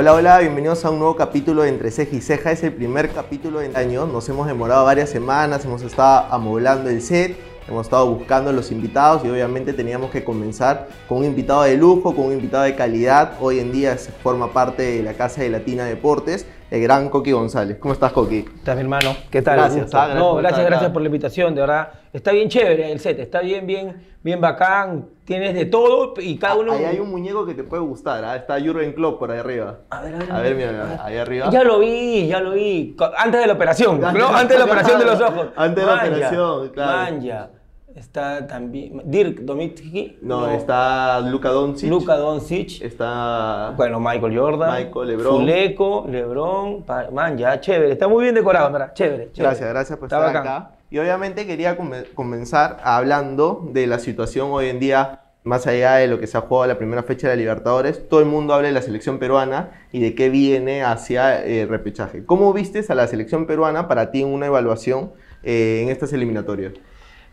Hola, hola, bienvenidos a un nuevo capítulo de Entre Ceja y Ceja. Es el primer capítulo del año. Nos hemos demorado varias semanas, hemos estado amoblando el set, hemos estado buscando los invitados y obviamente teníamos que comenzar con un invitado de lujo, con un invitado de calidad. Hoy en día forma parte de la Casa de Latina Deportes, el gran Coqui González. ¿Cómo estás, Coqui? ¿Estás mi hermano? ¿Qué tal? Gracias, ah, gracias no, gracias, gracias por la invitación, de verdad. Está bien chévere el set, está bien, bien, bien bacán. Tienes de todo y cada uno. Ahí hay un muñeco que te puede gustar, ¿ah? está Jurgen Klopp por ahí arriba. A ver, a ver, A ver, mira, ahí arriba. Ya lo vi, ya lo vi. Antes de la operación, ¿no? Antes de la operación de los ojos. Antes de la Manja, operación, claro. Manja. Está también. Dirk Domitski. No, está Luka Doncic. Luka Doncic. Está... Bueno, Michael Jordan. Michael, LeBron. Zuleco, Lebron. Man, ya, chévere. Está muy bien decorado, ¿verdad? Chévere, chévere. Gracias, gracias por Está estar bacán. acá. Y obviamente quería come- comenzar hablando de la situación hoy en día, más allá de lo que se ha jugado la primera fecha de la Libertadores, todo el mundo habla de la selección peruana y de qué viene hacia eh, el repechaje. ¿Cómo vistes a la selección peruana para ti en una evaluación eh, en estas eliminatorias?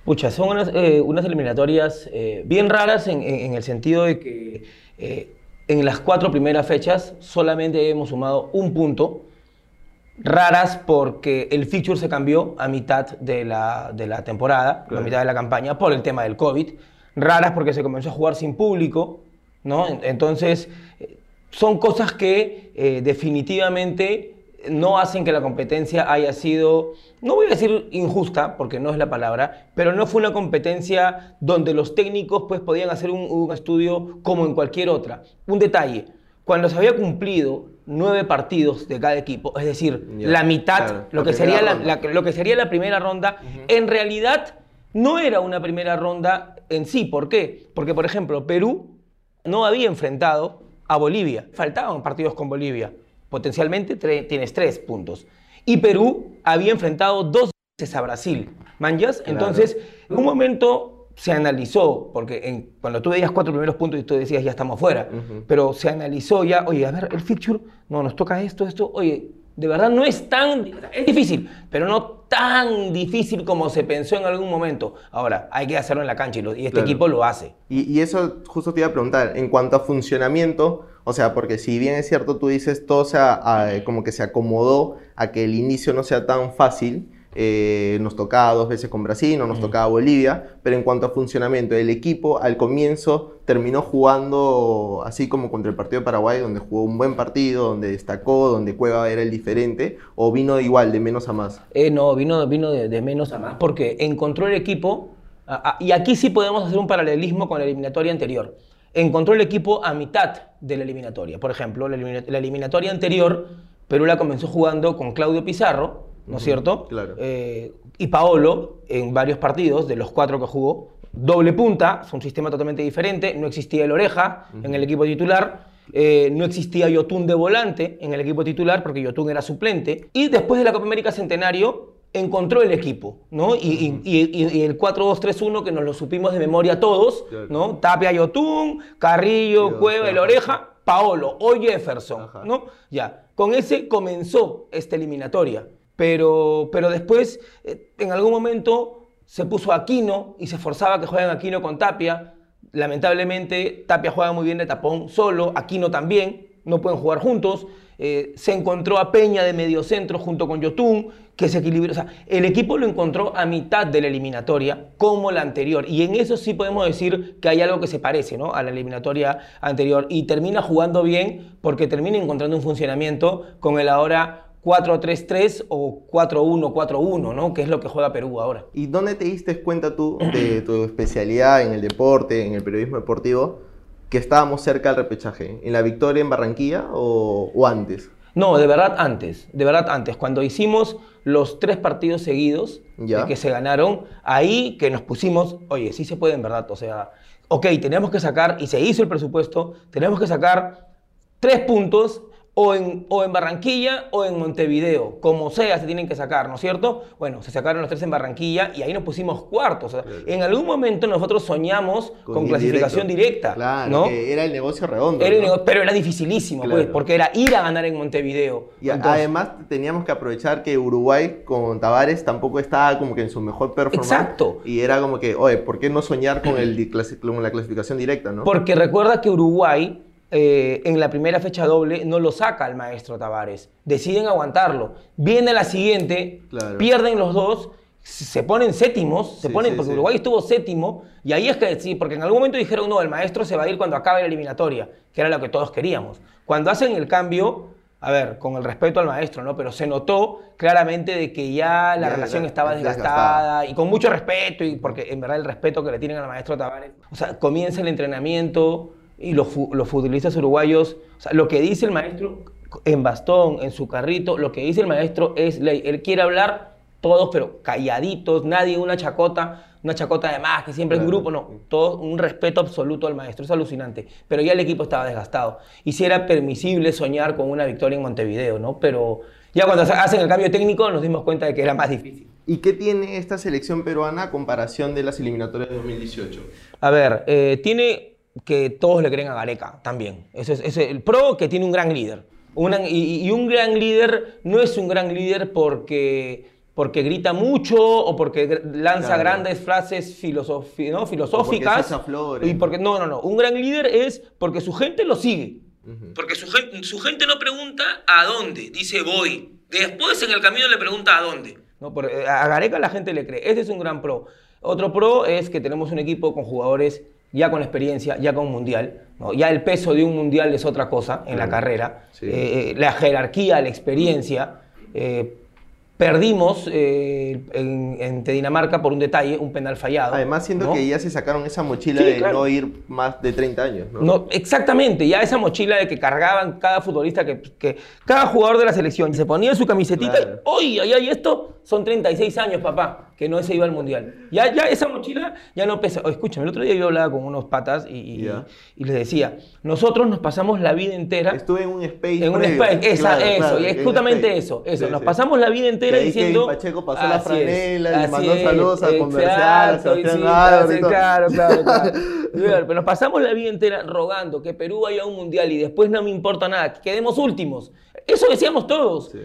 Pucha, son unas, eh, unas eliminatorias eh, bien raras en, en- en el sentido de que eh, en las cuatro primeras fechas solamente hemos sumado un punto. Raras porque el fixture se cambió a mitad de la, de la temporada, Claro. a mitad de la campaña, por el tema del COVID. Raras porque se comenzó a jugar sin público, ¿no? En- Entonces, son cosas que definitivamente no hacen que la competencia haya sido, no voy a decir injusta, porque no es la palabra, pero no fue una competencia donde los técnicos pues, podían hacer un, un estudio como en cualquier otra. Un detalle, cuando se había cumplido nueve partidos de cada equipo, es decir, la mitad, claro, lo, la que sería la- lo que sería la primera ronda, en realidad no era una primera ronda en sí. ¿Por qué? Porque, por ejemplo, Perú no había enfrentado a Bolivia. Faltaban partidos con Bolivia. Potencialmente tre- tienes tres puntos. Y Perú había enfrentado dos veces a Brasil. ¿Manjas? Entonces, en un momento se analizó, porque en- cuando tú veías cuatro primeros puntos y tú decías ya estamos fuera, pero se analizó ya, oye, a ver, el fixture, no, nos toca esto, esto, oye, de verdad no es tan, es difícil, pero no tan difícil como se pensó en algún momento. Ahora, hay que hacerlo en la cancha y, lo- y este Claro. equipo lo hace. Y, y eso justo te iba a preguntar, en cuanto a funcionamiento, o sea, porque si bien es cierto, tú dices, todo se ha- a- como que se acomodó a que el inicio no sea tan fácil, eh, nos tocaba dos veces con Brasil, no nos tocaba Bolivia, pero en cuanto a funcionamiento, el equipo al comienzo terminó jugando así como contra el partido de Paraguay, donde jugó un buen partido, donde destacó, donde Cueva era el diferente, o vino igual, de menos a más. Eh, no, vino, vino de, de menos a más porque encontró el equipo, a- a- y aquí sí podemos hacer un paralelismo con la eliminatoria anterior. Encontró el equipo a mitad de la eliminatoria. Por ejemplo, la, la eliminatoria anterior, Perú la comenzó jugando con Claudio Pizarro, ¿no es cierto? claro. Eh, y Paolo en varios partidos, de los cuatro que jugó. Doble punta, es un sistema totalmente diferente. No existía el Oreja en el equipo titular. eh, no existía Yotun de volante en el equipo titular porque Yotun era suplente. Y después de la Copa América Centenario encontró el equipo, ¿no? Y, y- y- y- y el 4-2-3-1 que nos lo supimos de memoria todos. ¿no? Tapia, Yotun, Carrillo, Dios, Cueva, el. Oreja, Paolo o Jefferson, Ajá. ¿no? Ya, con ese comenzó esta eliminatoria. Pero, pero después, eh, en algún momento, se puso Aquino y se forzaba que jueguen Aquino con Tapia. Lamentablemente, Tapia juega muy bien de tapón solo, Aquino también, no pueden jugar juntos. Eh, se encontró a Peña de mediocentro junto con Yotun, que se equilibró. El equipo lo encontró a mitad de la eliminatoria, como la anterior. Y en eso sí podemos decir que hay algo que se parece ¿no? a la eliminatoria anterior. Y termina jugando bien porque termina encontrando un funcionamiento con el ahora 4-3-3 o 4-1-4-1, ¿no? que es lo que juega Perú ahora. ¿Y dónde te diste cuenta tú de tu especialidad en el deporte, en el periodismo deportivo, que estábamos cerca del repechaje? ¿En la victoria en Barranquilla o, o antes? No, de verdad antes, de verdad antes. Cuando hicimos los tres partidos seguidos Ya. que se ganaron, ahí que nos pusimos, oye, sí se puede en verdad, o sea, ok, tenemos que sacar, y se hizo el presupuesto, tenemos que sacar tres puntos o en, o en Barranquilla o en Montevideo, como sea se tienen que sacar, ¿no es cierto? Bueno, se sacaron los tres en Barranquilla y ahí nos pusimos cuartos. o sea, Claro. En algún momento nosotros soñamos con, clasificación directa, Claro, ¿no? que era el negocio redondo. Era el ¿no? nego- pero era dificilísimo, Claro. pues, porque era ir a ganar en Montevideo. Y Entonces- además teníamos que aprovechar que Uruguay con Tavares tampoco estaba como que en su mejor performance. Exacto. Y era como que, oye, ¿por qué no soñar con, el, con la clasificación directa, no? Porque recuerda que Uruguay eh, en la primera fecha doble no lo saca el maestro Tavares. Deciden aguantarlo. Viene la siguiente, Claro. pierden los dos, se ponen séptimos, se Sí, ponen, sí, porque sí. Uruguay estuvo séptimo, y ahí es que sí, porque en algún momento dijeron, no, el maestro se va a ir cuando acabe la eliminatoria, que era lo que todos queríamos. Cuando hacen el cambio, a ver, con el respeto al maestro, ¿no? Pero se notó claramente de que ya la Ya, relación estaba desgastada. desgastada y con mucho respeto, y porque en verdad el respeto que le tienen al maestro Tavares. O sea, comienza el entrenamiento y los, los futbolistas uruguayos, o sea, lo que dice el maestro en bastón, en su carrito, lo que dice el maestro es ley. Él quiere hablar todos, pero calladitos, nadie una chacota, una chacota de más, que siempre en Claro. grupo, no, todo un respeto absoluto al maestro, es alucinante. Pero ya el equipo estaba desgastado. Y si era permisible soñar con una victoria en Montevideo, ¿no? Pero ya cuando hacen el cambio técnico nos dimos cuenta de que era más difícil. ¿Y qué tiene esta selección peruana a comparación de las eliminatorias de 2018? A ver, eh, tiene que todos le creen a Gareca también. Ese es, ese- el pro que tiene un gran líder. Una- y, y un gran líder no es un gran líder porque, porque grita mucho o porque lanza Claro. grandes frases filosofi- ¿no? filosóficas. flores. y porque, no, no, no. Un gran líder es porque su gente lo sigue. Porque su gente, su gente no pregunta a dónde, dice voy. Después en el camino le pregunta a dónde. No, por- eh, a Gareca la gente le cree. Ese es un gran pro. Otro pro es que tenemos un equipo con jugadores ya con experiencia, ya con mundial. ¿no? Ya el peso de un mundial es otra cosa en la carrera. sí. Eh, eh, la jerarquía, la experiencia. Eh, perdimos eh, en, Dinamarca por un detalle, un penal fallado. Además, siento ¿no? que ya se sacaron esa mochila Sí, de claro. no ir más de 30 años, ¿no? No, exactamente, ya esa mochila de que cargaban cada futbolista, que, que cada jugador de la selección se ponía su camisetita Claro. y, oye, ay, ay, esto son 36 años, papá, que no se iba al mundial. Ya, ya esa mochila ya no pesa. Oh, escúchame, el otro día yo hablaba con unos patas y, y- les decía, nosotros nos pasamos la vida entera Estuve en un space. en un previo. space, esa, Claro, eso, claro, y es justamente eso, eso. Sí, Nos sí. pasamos la vida entera Que ahí diciendo. Kevin Pacheco pasó la franela, le mandó saludos a conversar. Claro, claro, claro. Pero nos pasamos la vida entera rogando que Perú vaya a un mundial y después no me importa nada, que quedemos últimos. Eso decíamos todos. Sí.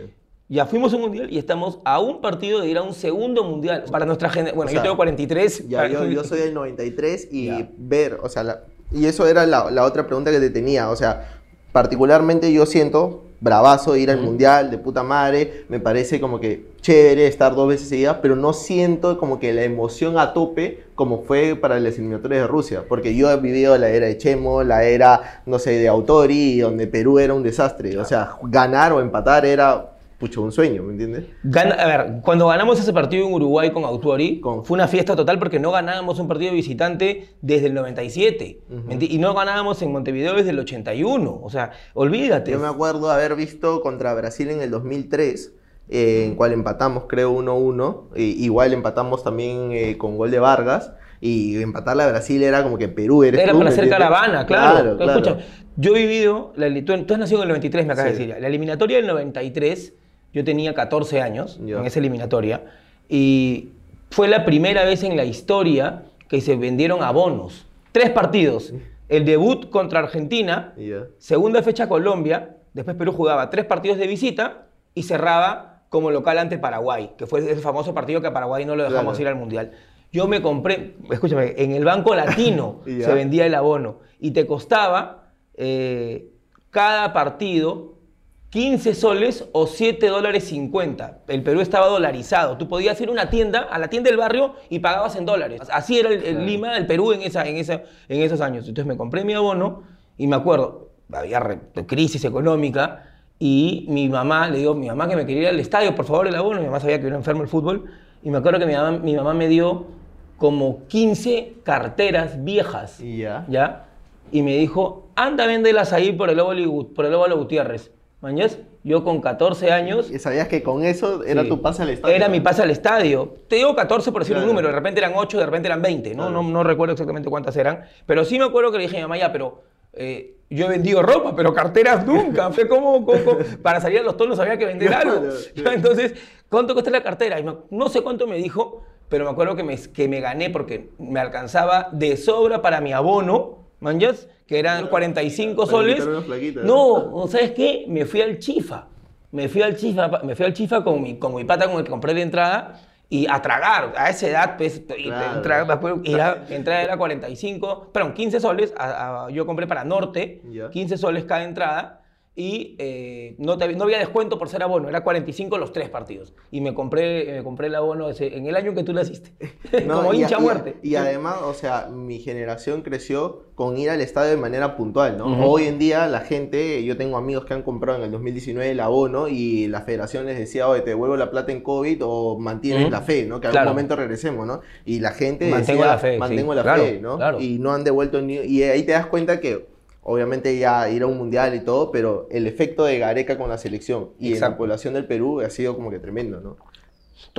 Ya fuimos a un mundial y estamos a un partido de ir a un segundo mundial. Para nuestra gente, bueno, O yo sea, tengo 43. Ya, yo, yo soy del 93 y Ya. ver, o sea, la- y eso era la, la otra pregunta que te tenía, o sea, particularmente yo siento bravazo ir al mundial de puta madre, me parece como que chévere estar dos veces seguidas, pero no siento como que la emoción a tope como fue para las eliminatorias de Rusia, porque yo he vivido la era de Chemo, la era, no sé, de Autori, donde Perú era un desastre, o sea, ganar o empatar era, pucho, un sueño, ¿me entiendes? Gana- a ver, cuando ganamos ese partido en Uruguay con Autuori, Con- fue una fiesta total porque no ganábamos un partido visitante desde el 97. Ujú. ¿me enti- Y no ganábamos en Montevideo desde el 81. O sea, olvídate. Yo me acuerdo haber visto contra Brasil en el 2003, eh, en cual empatamos, creo, 1-1. y igual empatamos también eh, con gol de Vargas. Y empatarle a Brasil era como que Perú eres Era tú, para ¿me hacer entiendes? caravana, claro. Claro, claro. Escucha, yo he vivido, la, tú, tú has nacido en el 93, me acabas Sí. de decir. La eliminatoria del 93, yo tenía 14 años Ya. en esa eliminatoria. Y fue la primera vez en la historia que se vendieron abonos. Tres partidos. El debut contra Argentina. Segunda fecha Colombia, después Perú jugaba tres partidos de visita y cerraba como local ante Paraguay, que fue ese famoso partido que a Paraguay no lo dejamos Claro. ir al Mundial. Yo me compré, escúchame, en el Banco Latino se vendía el abono y te costaba eh, cada partido 15 soles o 7 dólares 50. El Perú estaba dolarizado. Tú podías ir a una tienda, a la tienda del barrio y pagabas en dólares. Así era el, el Claro. Lima, el Perú en, esa, en, esa, en esos años. Entonces me compré mi abono y me acuerdo, había crisis económica y mi mamá, le digo, mi mamá que me quería ir al estadio, por favor, el abono. Mi mamá sabía que era enfermo el fútbol. Y me acuerdo que mi mamá, mi mamá me dio como 15 carteras viejas. Y ya. ¿ya? Y me dijo, anda, véndelas ahí por el óvalo, por el óvalo Gutiérrez. ¿Mañas? Yo con 14 años... Y sabías que con eso era sí, tu pase al estadio. Era mi pase al estadio. Te digo 14 por decir un número, de repente eran 8, de repente eran 20, ¿no? Claro. No, no recuerdo exactamente cuántas eran. Pero sí me acuerdo que le dije a mi mamá, ya, pero eh, yo he vendido ropa, pero carteras nunca. Fue como, como- como- para salir a los tonos había que vender algo. Entonces, ¿cuánto cuesta la cartera? Y me- no sé cuánto me dijo, pero me acuerdo que me, que me gané porque me alcanzaba de sobra para mi abono, manjas, que eran 45 Para soles. No, ¿no ¿sabes qué? Me fui al Chifa. Me fui al Chifa, me fui al Chifa con mi, con mi pata con el que compré la entrada y a tragar. A esa edad, pues, y Claro. entra- después era, entrada era 45, perdón, 15 soles. a- a- yo compré para Norte, Ya. 15 soles cada entrada. Y eh, no, te- no había descuento por ser abono, era 45 los tres partidos. Y me compré, me compré el abono ese- en el año que tú naciste. No, Como hincha a muerte. Y, además, o sea, mi generación creció con ir al estadio de manera puntual, ¿no? Hoy en día la gente, yo tengo amigos que han comprado en el 2019 el abono y la federación les decía, oye, te devuelvo la plata en COVID o mantienes la fe, ¿no? Que Claro. algún momento regresemos, ¿no? Y la gente Mantengo decía, la fe, sí. mantengo la Claro, fe, ¿no? claro. Y no han devuelto ni... Y ahí te das cuenta que... Obviamente ya ir a un mundial y todo, pero el efecto de Gareca con la selección y en la Exacto. población del Perú ha sido como que tremendo, ¿no?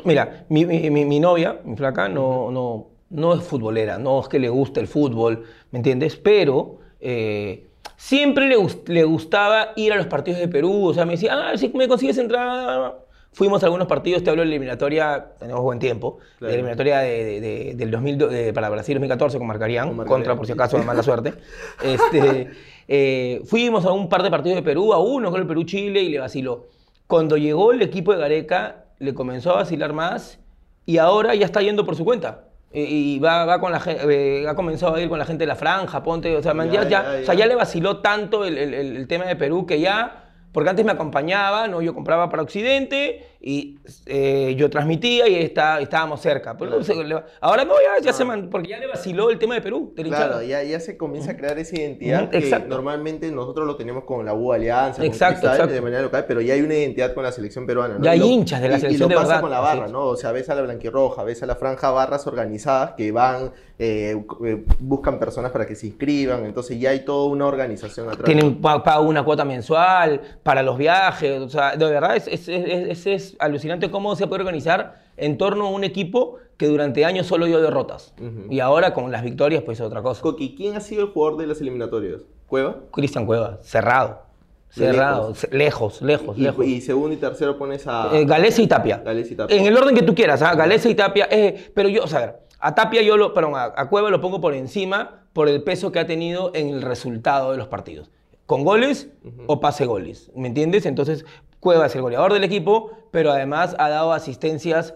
Mira, mi, mi- novia, mi flaca, no, no, no es futbolera, no es que le guste el fútbol, ¿me entiendes? Pero eh, siempre le, le gustaba ir a los partidos de Perú, o sea, me decía, ah, si me consigues entrada. Fuimos a algunos partidos, te hablo de la eliminatoria, tenemos buen tiempo, Claro. de la eliminatoria de, de- de- del 2000, de- para Brasil 2014 con Marcarían, Con Marcarían. contra por si acaso de mala suerte. Este, eh, fuimos a un par de partidos de Perú, a uno con el Perú-Chile y le vaciló. Cuando llegó el equipo de Gareca, le comenzó a vacilar más y ahora ya está yendo por su cuenta. Eh, Y va, va con la gente, ha comenzado a ir con la gente de la franja, ponte, o sea, man, Ya, ya, ya- ya, o sea, ya. le vaciló tanto el- el tema de Perú que ya, porque antes me acompañaba, ¿no? yo compraba para Occidente y eh, yo transmitía y está, estábamos cerca. Pero Claro. se le- ahora no, ya, ya Ah. se man- porque ya le vaciló el tema de Perú, de Claro, ya, ya se comienza a crear esa identidad que exacto. normalmente nosotros lo tenemos con la U Alianza, con Exacto, exacto. de manera local, pero ya hay una identidad con la selección peruana. ¿no? Ya Y hay lo- hinchas de la y- selección Y de lo pasa verdad, con la barra. ¿no? O sea, ves a la blanquirroja, ves a la franja barras organizadas que van, eh, eh, buscan personas para que se inscriban, entonces ya hay toda una organización atrás. Tienen pa- pago una cuota mensual para los viajes. O sea, de verdad es, es, es- es- es alucinante cómo se puede organizar en torno a un equipo que durante años solo dio derrotas. Y ahora con las victorias, pues es otra cosa. Coqui, ¿quién ha sido el jugador de las eliminatorias? ¿Cueva? Cristian Cueva, cerrado. Cerrado. lejos. Lejos, lejos, Y, lejos. y segundo y tercero pones a... Eh, Galese y Tapia. Galese y Tapia. En el orden que tú quieras, ¿ah? Galese y Tapia. eh, pero yo, o sea, a Tapia yo lo, perdón, a, a Cueva lo pongo por encima por el peso que ha tenido en el resultado de los partidos. Con goles o pase goles, ¿me entiendes? Entonces, Cueva es el goleador del equipo, pero además ha dado asistencias,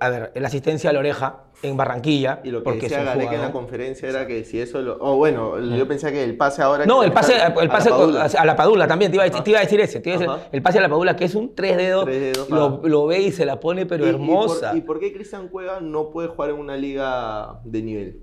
a ver, la asistencia a la oreja en Barranquilla. Y lo que porque decía Gareca en la conferencia era que si eso lo... Oh, bueno, yo pensé que el pase ahora... No, el pase, a- el a pase la Padula. a la Padula también, te iba a decir, Ajá. te iba a decir ese. te iba a decir- Ajá. el pase a la Padula, que es un tres dedos, Tres dedos, lo, lo ve y se la pone, pero ¿Y- y hermosa. por, ¿Y por qué Cristian Cueva no puede jugar en una liga de nivel?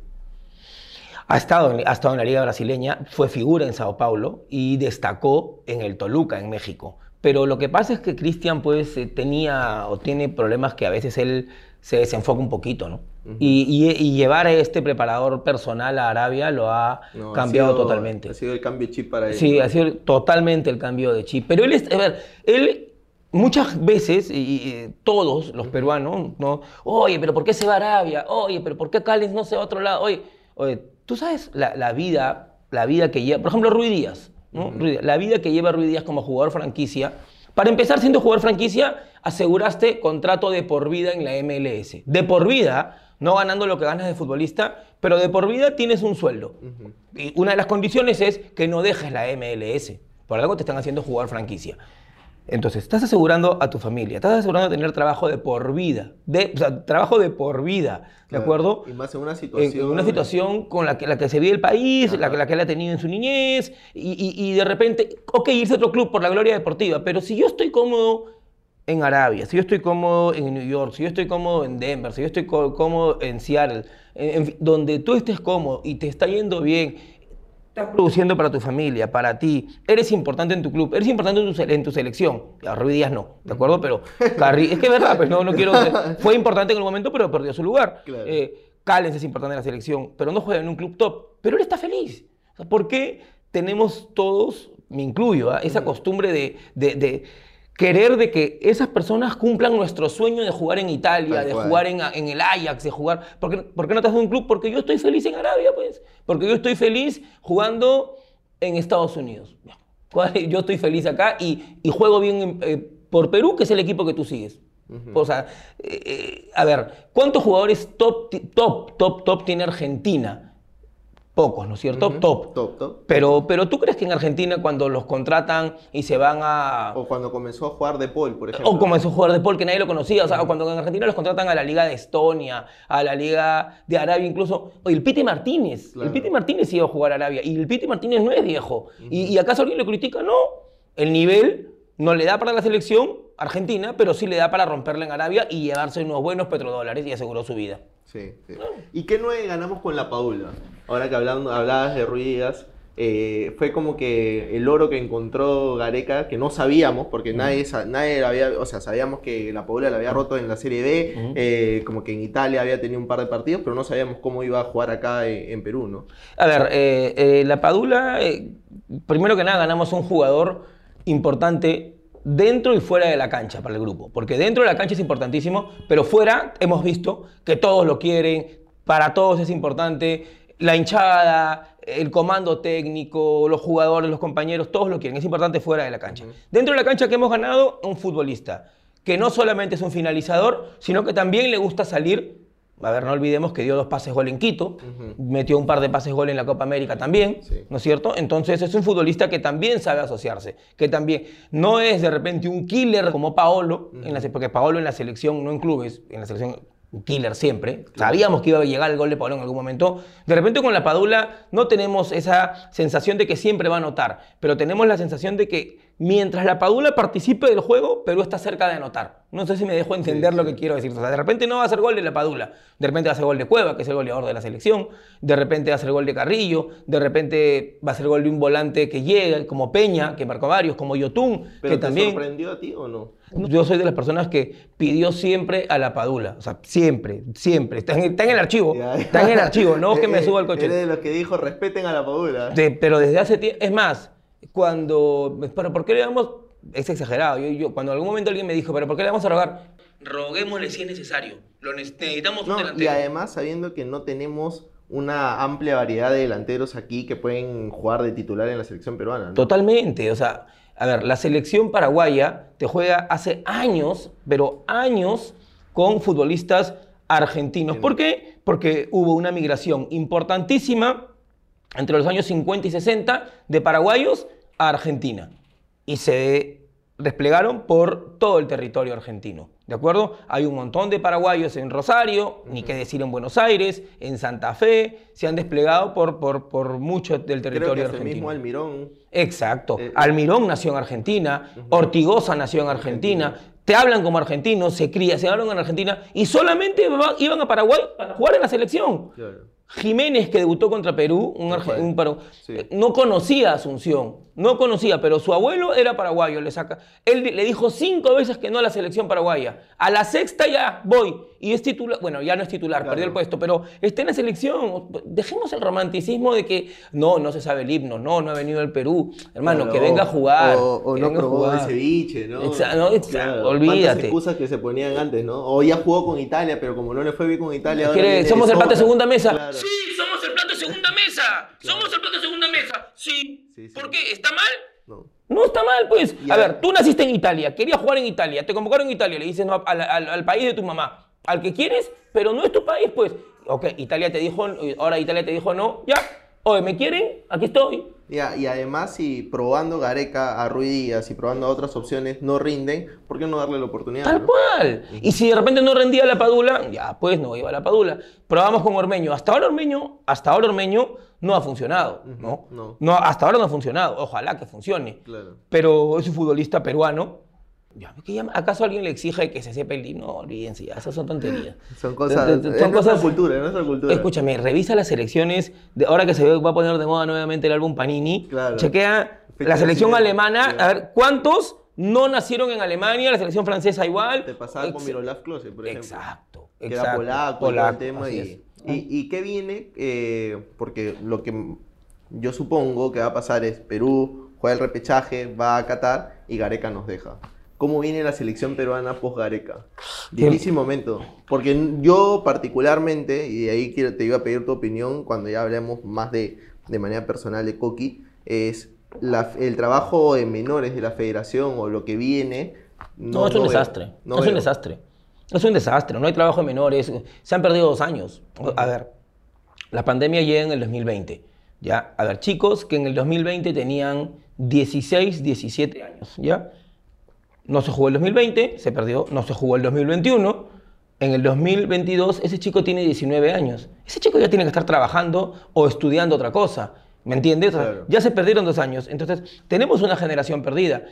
Ha estado, ha estado en la Liga Brasileña, fue figura en Sao Paulo y destacó en el Toluca, en México. Pero lo que pasa es que Cristian pues eh, tenía o tiene problemas que a veces él se desenfoca un poquito, ¿no? y, y- y llevar a este preparador personal a Arabia lo ha No, ha cambiado sido- totalmente. Ha sido el cambio de chip para él. Sí, ha sido totalmente el cambio de chip. Pero él, es, a ver, él muchas veces, y, y todos los peruanos, ¿no? Oye, pero ¿por qué se va a Arabia? Oye, pero ¿por qué Callens no se va a otro lado? Oye, oye tú sabes la, la vida, la vida que lleva, por ejemplo, Rui Díaz, ¿no? La vida que lleva Rui Díaz como jugador franquicia. Para empezar, siendo jugador franquicia, aseguraste contrato de por vida en la MLS. De por vida, no ganando lo que ganas de futbolista, pero de por vida tienes un sueldo. Y una de las condiciones es que no dejes la MLS. Por algo te están haciendo jugar franquicia. Entonces, estás asegurando a tu familia, estás asegurando tener trabajo de por vida, de, o sea, trabajo de por vida, ¿de Claro. acuerdo? Y más en una situación... En una situación con la que, la que se vive el país, la, la que él ha tenido en su niñez, y, y- y de repente, ok, irse a otro club por la gloria deportiva, pero si yo estoy cómodo en Arabia, si yo estoy cómodo en New York, si yo estoy cómodo en Denver, si yo estoy có- cómodo en Seattle, en- donde tú estés cómodo y te está yendo bien, estás produciendo para tu familia, para ti, eres importante en tu club, eres importante en tu, en tu selección. A Rui Díaz no, ¿de acuerdo? Pero Carri, es que es verdad, pues no, no quiero... Fue importante en el momento, pero perdió su lugar. Claro. Eh, Callens es importante en la selección, pero no juega en un club top. Pero él está feliz. O sea, ¿Por qué tenemos todos, me incluyo, ¿ah? esa costumbre de, de- de querer de que esas personas cumplan nuestro sueño de jugar en Italia, Tal de cual. jugar en, en el Ajax, de jugar... ¿Por qué, por qué no te haces un club? Porque yo estoy feliz en Arabia, pues. Porque yo estoy feliz jugando en Estados Unidos. Yo estoy feliz acá y, y juego bien en- eh, por Perú, que es el equipo que tú sigues. O sea, eh, eh, a ver, ¿cuántos jugadores top, top, top, top tiene Argentina? Pocos, ¿no es cierto? Top. Top, top. Pero, pero tú crees que en Argentina cuando los contratan y se van a... O cuando comenzó a jugar de Paul, por ejemplo. O como es un jugador de Paul que nadie lo conocía, o sea, cuando en Argentina los contratan a la Liga de Estonia, a la Liga de Arabia incluso. Oye, el Piti Martínez, Claro. el Piti Martínez iba a jugar a Arabia y el Piti Martínez no es viejo. ¿Y, y acaso alguien lo critica? No. El nivel no le da para la selección argentina, pero sí le da para romperla en Arabia y llevarse unos buenos petrodólares y aseguró su vida. Sí, sí. ¿Y qué nueve ganamos con la Paula? Ahora que hablando, hablabas de Ruiz Díaz, eh, fue como que el oro que encontró Gareca, que no sabíamos, porque nadie, nadie la había, o sea, sabíamos que la Paula la había roto en la Serie B, eh, como que en Italia había tenido un par de partidos, pero no sabíamos cómo iba a jugar acá en, en Perú, ¿no? A ver, eh, la Padula, primero que nada ganamos un jugador importante dentro y fuera de la cancha para el grupo. Porque dentro de la cancha es importantísimo, pero fuera hemos visto que todos lo quieren, para todos es importante. La hinchada, el comando técnico, los jugadores, los compañeros, todos lo quieren. Es importante fuera de la cancha. Dentro de la cancha que hemos ganado, un futbolista que no solamente es un finalizador, sino que también le gusta salir. A ver, no olvidemos que dio dos pases gol en Quito, metió un par de pases gol en la Copa América también, Sí. ¿no es cierto? Entonces es un futbolista que también sabe asociarse, que también no es de repente un killer como Paolo, en la porque Paolo en la selección, no en clubes, en la selección un killer siempre. Sabíamos que iba a llegar el gol de Paolo en algún momento. De repente con la Padula no tenemos esa sensación de que siempre va a anotar, pero tenemos la sensación de que mientras la Padula participe del juego, Perú está cerca de anotar. No sé si me dejo entender Sí, lo sí. que quiero decir. O sea, de repente no va a ser gol de la Padula, de repente va a ser gol de Cueva, que es el goleador de la selección, de repente va a ser gol de Carrillo, de repente va a ser gol de un volante que llega, como Peña, que marcó varios, como Yotun, ¿Pero que te también... sorprendió a ti o no? Yo soy de las personas que pidió siempre a la Padula. O sea, siempre, siempre. Está en, está en el archivo. Está en el archivo, no es que me Eh, suba al Eres coche. de los que dijo, respeten a la Paula. De- pero desde hace tiempo. Es más, cuando. ¿Pero por qué le damos.? Es exagerado. Yo, yo- cuando en algún momento alguien me dijo, ¿pero por qué le vamos a rogar? Roguémosle si es necesario. Lo ne- necesitamos un No, y delantero. además sabiendo que no tenemos una amplia variedad de delanteros aquí que pueden jugar de titular en la selección peruana. ¿no? Totalmente, o sea, a ver, la selección paraguaya te juega hace años, pero años, con futbolistas argentinos. ¿Por qué? Porque hubo una migración importantísima entre los años 50 y 60 de paraguayos a Argentina. Y se desplegaron por todo el territorio argentino. ¿De acuerdo? Hay un montón de paraguayos en Rosario, ni qué decir en Buenos Aires, en Santa Fe, se han desplegado por, por, por mucho del Creo que territorio hasta el argentino. mismo Almirón. Exacto. Eh, Almirón nació en Argentina, Ortigosa nació en Argentina. Te hablan como argentinos, se cría, se hablan en Argentina y solamente va- iban a Paraguay para jugar en la selección. Claro. Jiménez, que debutó contra Perú, un, arge- Sí. eh, no conocía a Asunción, no conocía, pero su abuelo era paraguayo, le saca. Él le dijo cinco veces que no a la selección paraguaya. A la sexta ya voy. Y es titular, bueno, ya no es titular, Claro. perdió el puesto, pero está en la selección. Dejemos el romanticismo de que no, no se sabe el himno, no, no ha venido el Perú. Hermano, Claro, que venga a jugar. O, o no probó el ceviche, ¿no? Exa- no, exa- Claro, olvídate. Excusas que se ponían antes, ¿no? O ya jugó con Italia, pero como no le fue bien con Italia. ahora Quiere- viene somos el plato de segunda mesa. Claro. Sí, somos el plato de segunda mesa. Somos el plato de segunda mesa. Sí. Sí, sí. ¿Por qué? ¿Está mal? No. No está mal, pues. A a- ver, tú naciste en Italia, querías jugar en Italia, te convocaron en Italia, le dices no, al, al- al país de tu mamá, al que quieres, pero no es tu país, pues. Ok, Italia te dijo, ahora Italia te dijo no, ya. Oye, ¿me quieren? Aquí estoy. Ya, y además, si probando Gareca a Ruiz Díaz y probando otras opciones no rinden, ¿por qué no darle la oportunidad? Tal no? cual. Y si de repente no rendía la Padula, ya pues no iba a la Padula. Probamos con Ormeño. Hasta ahora Ormeño, hasta ahora Ormeño no ha funcionado, ¿no? no. No, hasta ahora no ha funcionado. Ojalá que funcione. Claro. Pero es un futbolista peruano. ¿Acaso alguien le exige que se sepa el himno? Olvídense ya, esas son tonterías. Son cosas. Son es cosas- cultura, es nuestra cultura. Escúchame, revisa las selecciones. De, ahora que se ve- va a poner de moda nuevamente el álbum Panini. Claro. Chequea Fecha la selección alemana. A ver, ¿cuántos no nacieron en Alemania? La selección francesa igual. Te pasaba con Miroslav Klose, por ejemplo. Exacto. que exacto. era polaco, todo el Polaco, tema. y qué viene? Eh, porque lo que yo supongo que va a pasar es Perú juega el repechaje, va a Qatar y Gareca nos deja. ¿Cómo viene la selección peruana post Gareca? Difícil momento. Porque yo particularmente, y de ahí te iba a pedir tu opinión cuando ya hablemos más de, de manera personal de Coqui, es la- el trabajo de menores de la federación o lo que viene. No, es un desastre. No es un desastre. Es un desastre. No hay trabajo de menores. Se han perdido dos años. A ver, La pandemia llega en el 2020. ¿ya? A ver, chicos que en el 2020 tenían 16, 17 años. ¿ya? No se jugó el 2020, se perdió, no se jugó el 2021. En el 2022 ese chico tiene 19 años. Ese chico ya tiene que estar trabajando o estudiando otra cosa. ¿Me entiendes? Claro. Ya se perdieron dos años. Entonces, tenemos una generación perdida.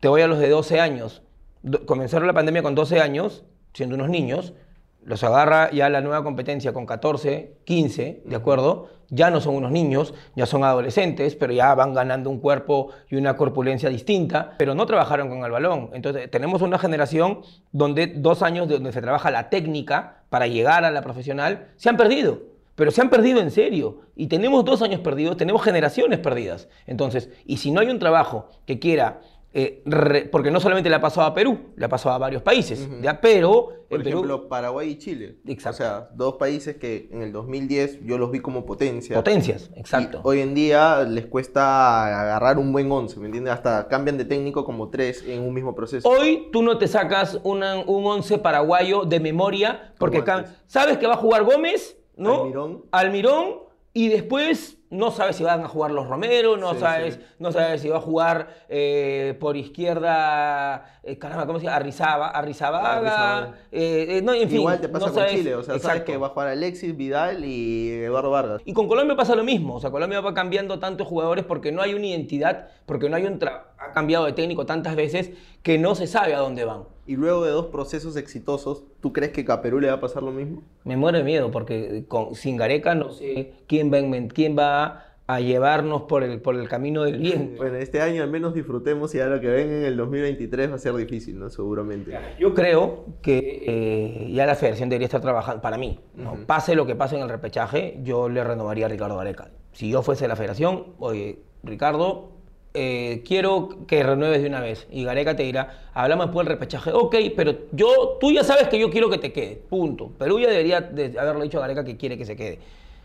Te voy a los de 12 años. Do- comenzaron la pandemia con 12 años, siendo unos niños. Los agarra ya la nueva competencia con 14, 15, ¿de acuerdo? Ya no son unos niños, ya son adolescentes, pero ya van ganando un cuerpo y una corpulencia distinta, pero no trabajaron con el balón. Entonces, tenemos una generación donde dos años de donde se trabaja la técnica para llegar a la profesional se han perdido pero se han perdido en serio. Y tenemos dos años perdidos, tenemos generaciones perdidas. Entonces, y si no hay un trabajo que quiera, eh, re- porque no solamente le ha pasado a Perú, le ha pasado a varios países, ¿ya? pero Por en Perú... ejemplo, Paraguay y Chile. Exacto. O sea, dos países que en el 2010 yo los vi como potencia. Potencias, exacto. Y hoy en día les cuesta agarrar un buen 11, ¿me entiendes? Hasta cambian de técnico como tres en un mismo proceso. Hoy tú no te sacas una- un 11 paraguayo de memoria porque sabes que va a jugar Gómez, ¿no? Almirón. Almirón, y después no sabes si van a jugar los Romero, no Sí, sabes, sí. no sabes si va a jugar eh, por izquierda, eh, caramba, ¿cómo se llama? Arrizaba, Arrizabaga, Arrizabaga. eh, no, en fin. Igual te pasa no con sabes- Chile, o sea, sabes que va a jugar Alexis, Vidal y Eduardo Vargas. Y con Colombia pasa lo mismo, o sea, Colombia va cambiando tantos jugadores porque no hay una identidad, porque no hay un ha cambiado de técnico tantas veces que no se sabe a dónde van. Y luego de dos procesos exitosos, ¿tú crees que a Perú le va a pasar lo mismo? Me muero de miedo porque con, sin Gareca no sé quién va, a inven- quién va a llevarnos por el, por el camino del bien. Bueno, este año al menos disfrutemos y ya lo que ven en el 2023 va a ser difícil, ¿no? Seguramente. Yo creo que eh, ya la federación debería estar trabajando, para mí, ¿no? pase lo que pase en el repechaje, yo le renovaría a Ricardo Gareca. Si yo fuese la federación, oye, Ricardo, eh, quiero que renueves de una vez. Y Gareca te dirá, hablamos después del repechaje. Ok, pero yo, tú ya sabes que yo quiero que te quede, punto. Perú ya debería de haberle dicho a Gareca que quiere que se quede.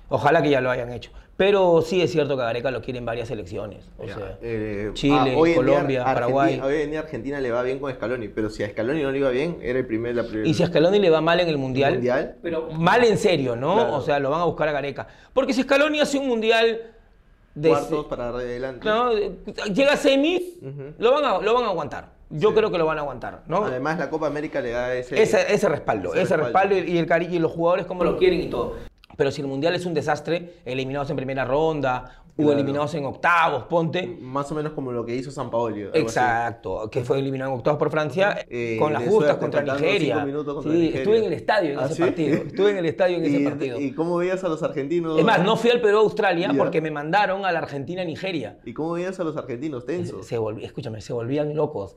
Ojalá que ya lo hayan hecho. Pero sí es cierto que a Gareca lo quieren varias selecciones. O Ya, sea, eh, Chile, ah, hoy en día Colombia, Argentina- Paraguay. Hoy en día Argentina le va bien con Scaloni, pero si a Scaloni no le iba bien, era el primer, la primera. Y si a Scaloni le va mal en el mundial, mundial? pero mal en serio, ¿no? Claro. O sea, lo van a buscar a Gareca. Porque si Scaloni hace un mundial de cuartos para adelante. ¿no? llega a semis, lo, van a, lo van a aguantar. Yo Sí. creo que lo van a aguantar, ¿no? Además, la Copa América le da ese. ese, ese respaldo, ese ese, respaldo. respaldo, y, el cari- y los jugadores como lo quieren y todo. Pero si el mundial es un desastre, eliminados en primera ronda o Claro. eliminados en octavos, ponte. Más o menos como lo que hizo San así. Exacto, que fue eliminado en octavos por Francia Eh, con las justas contra Nigeria. cinco minutos contra sí, Nigeria. estuve en el estadio en ¿Ah, ese sí? partido. Estuve en el estadio en ese ¿Y, partido. ¿Y cómo veías a los argentinos? es más, no fui al Perú-Australia Ya. porque me mandaron a la Argentina-Nigeria. ¿Y cómo veías a los argentinos tensos? Se escúchame, se volvían locos.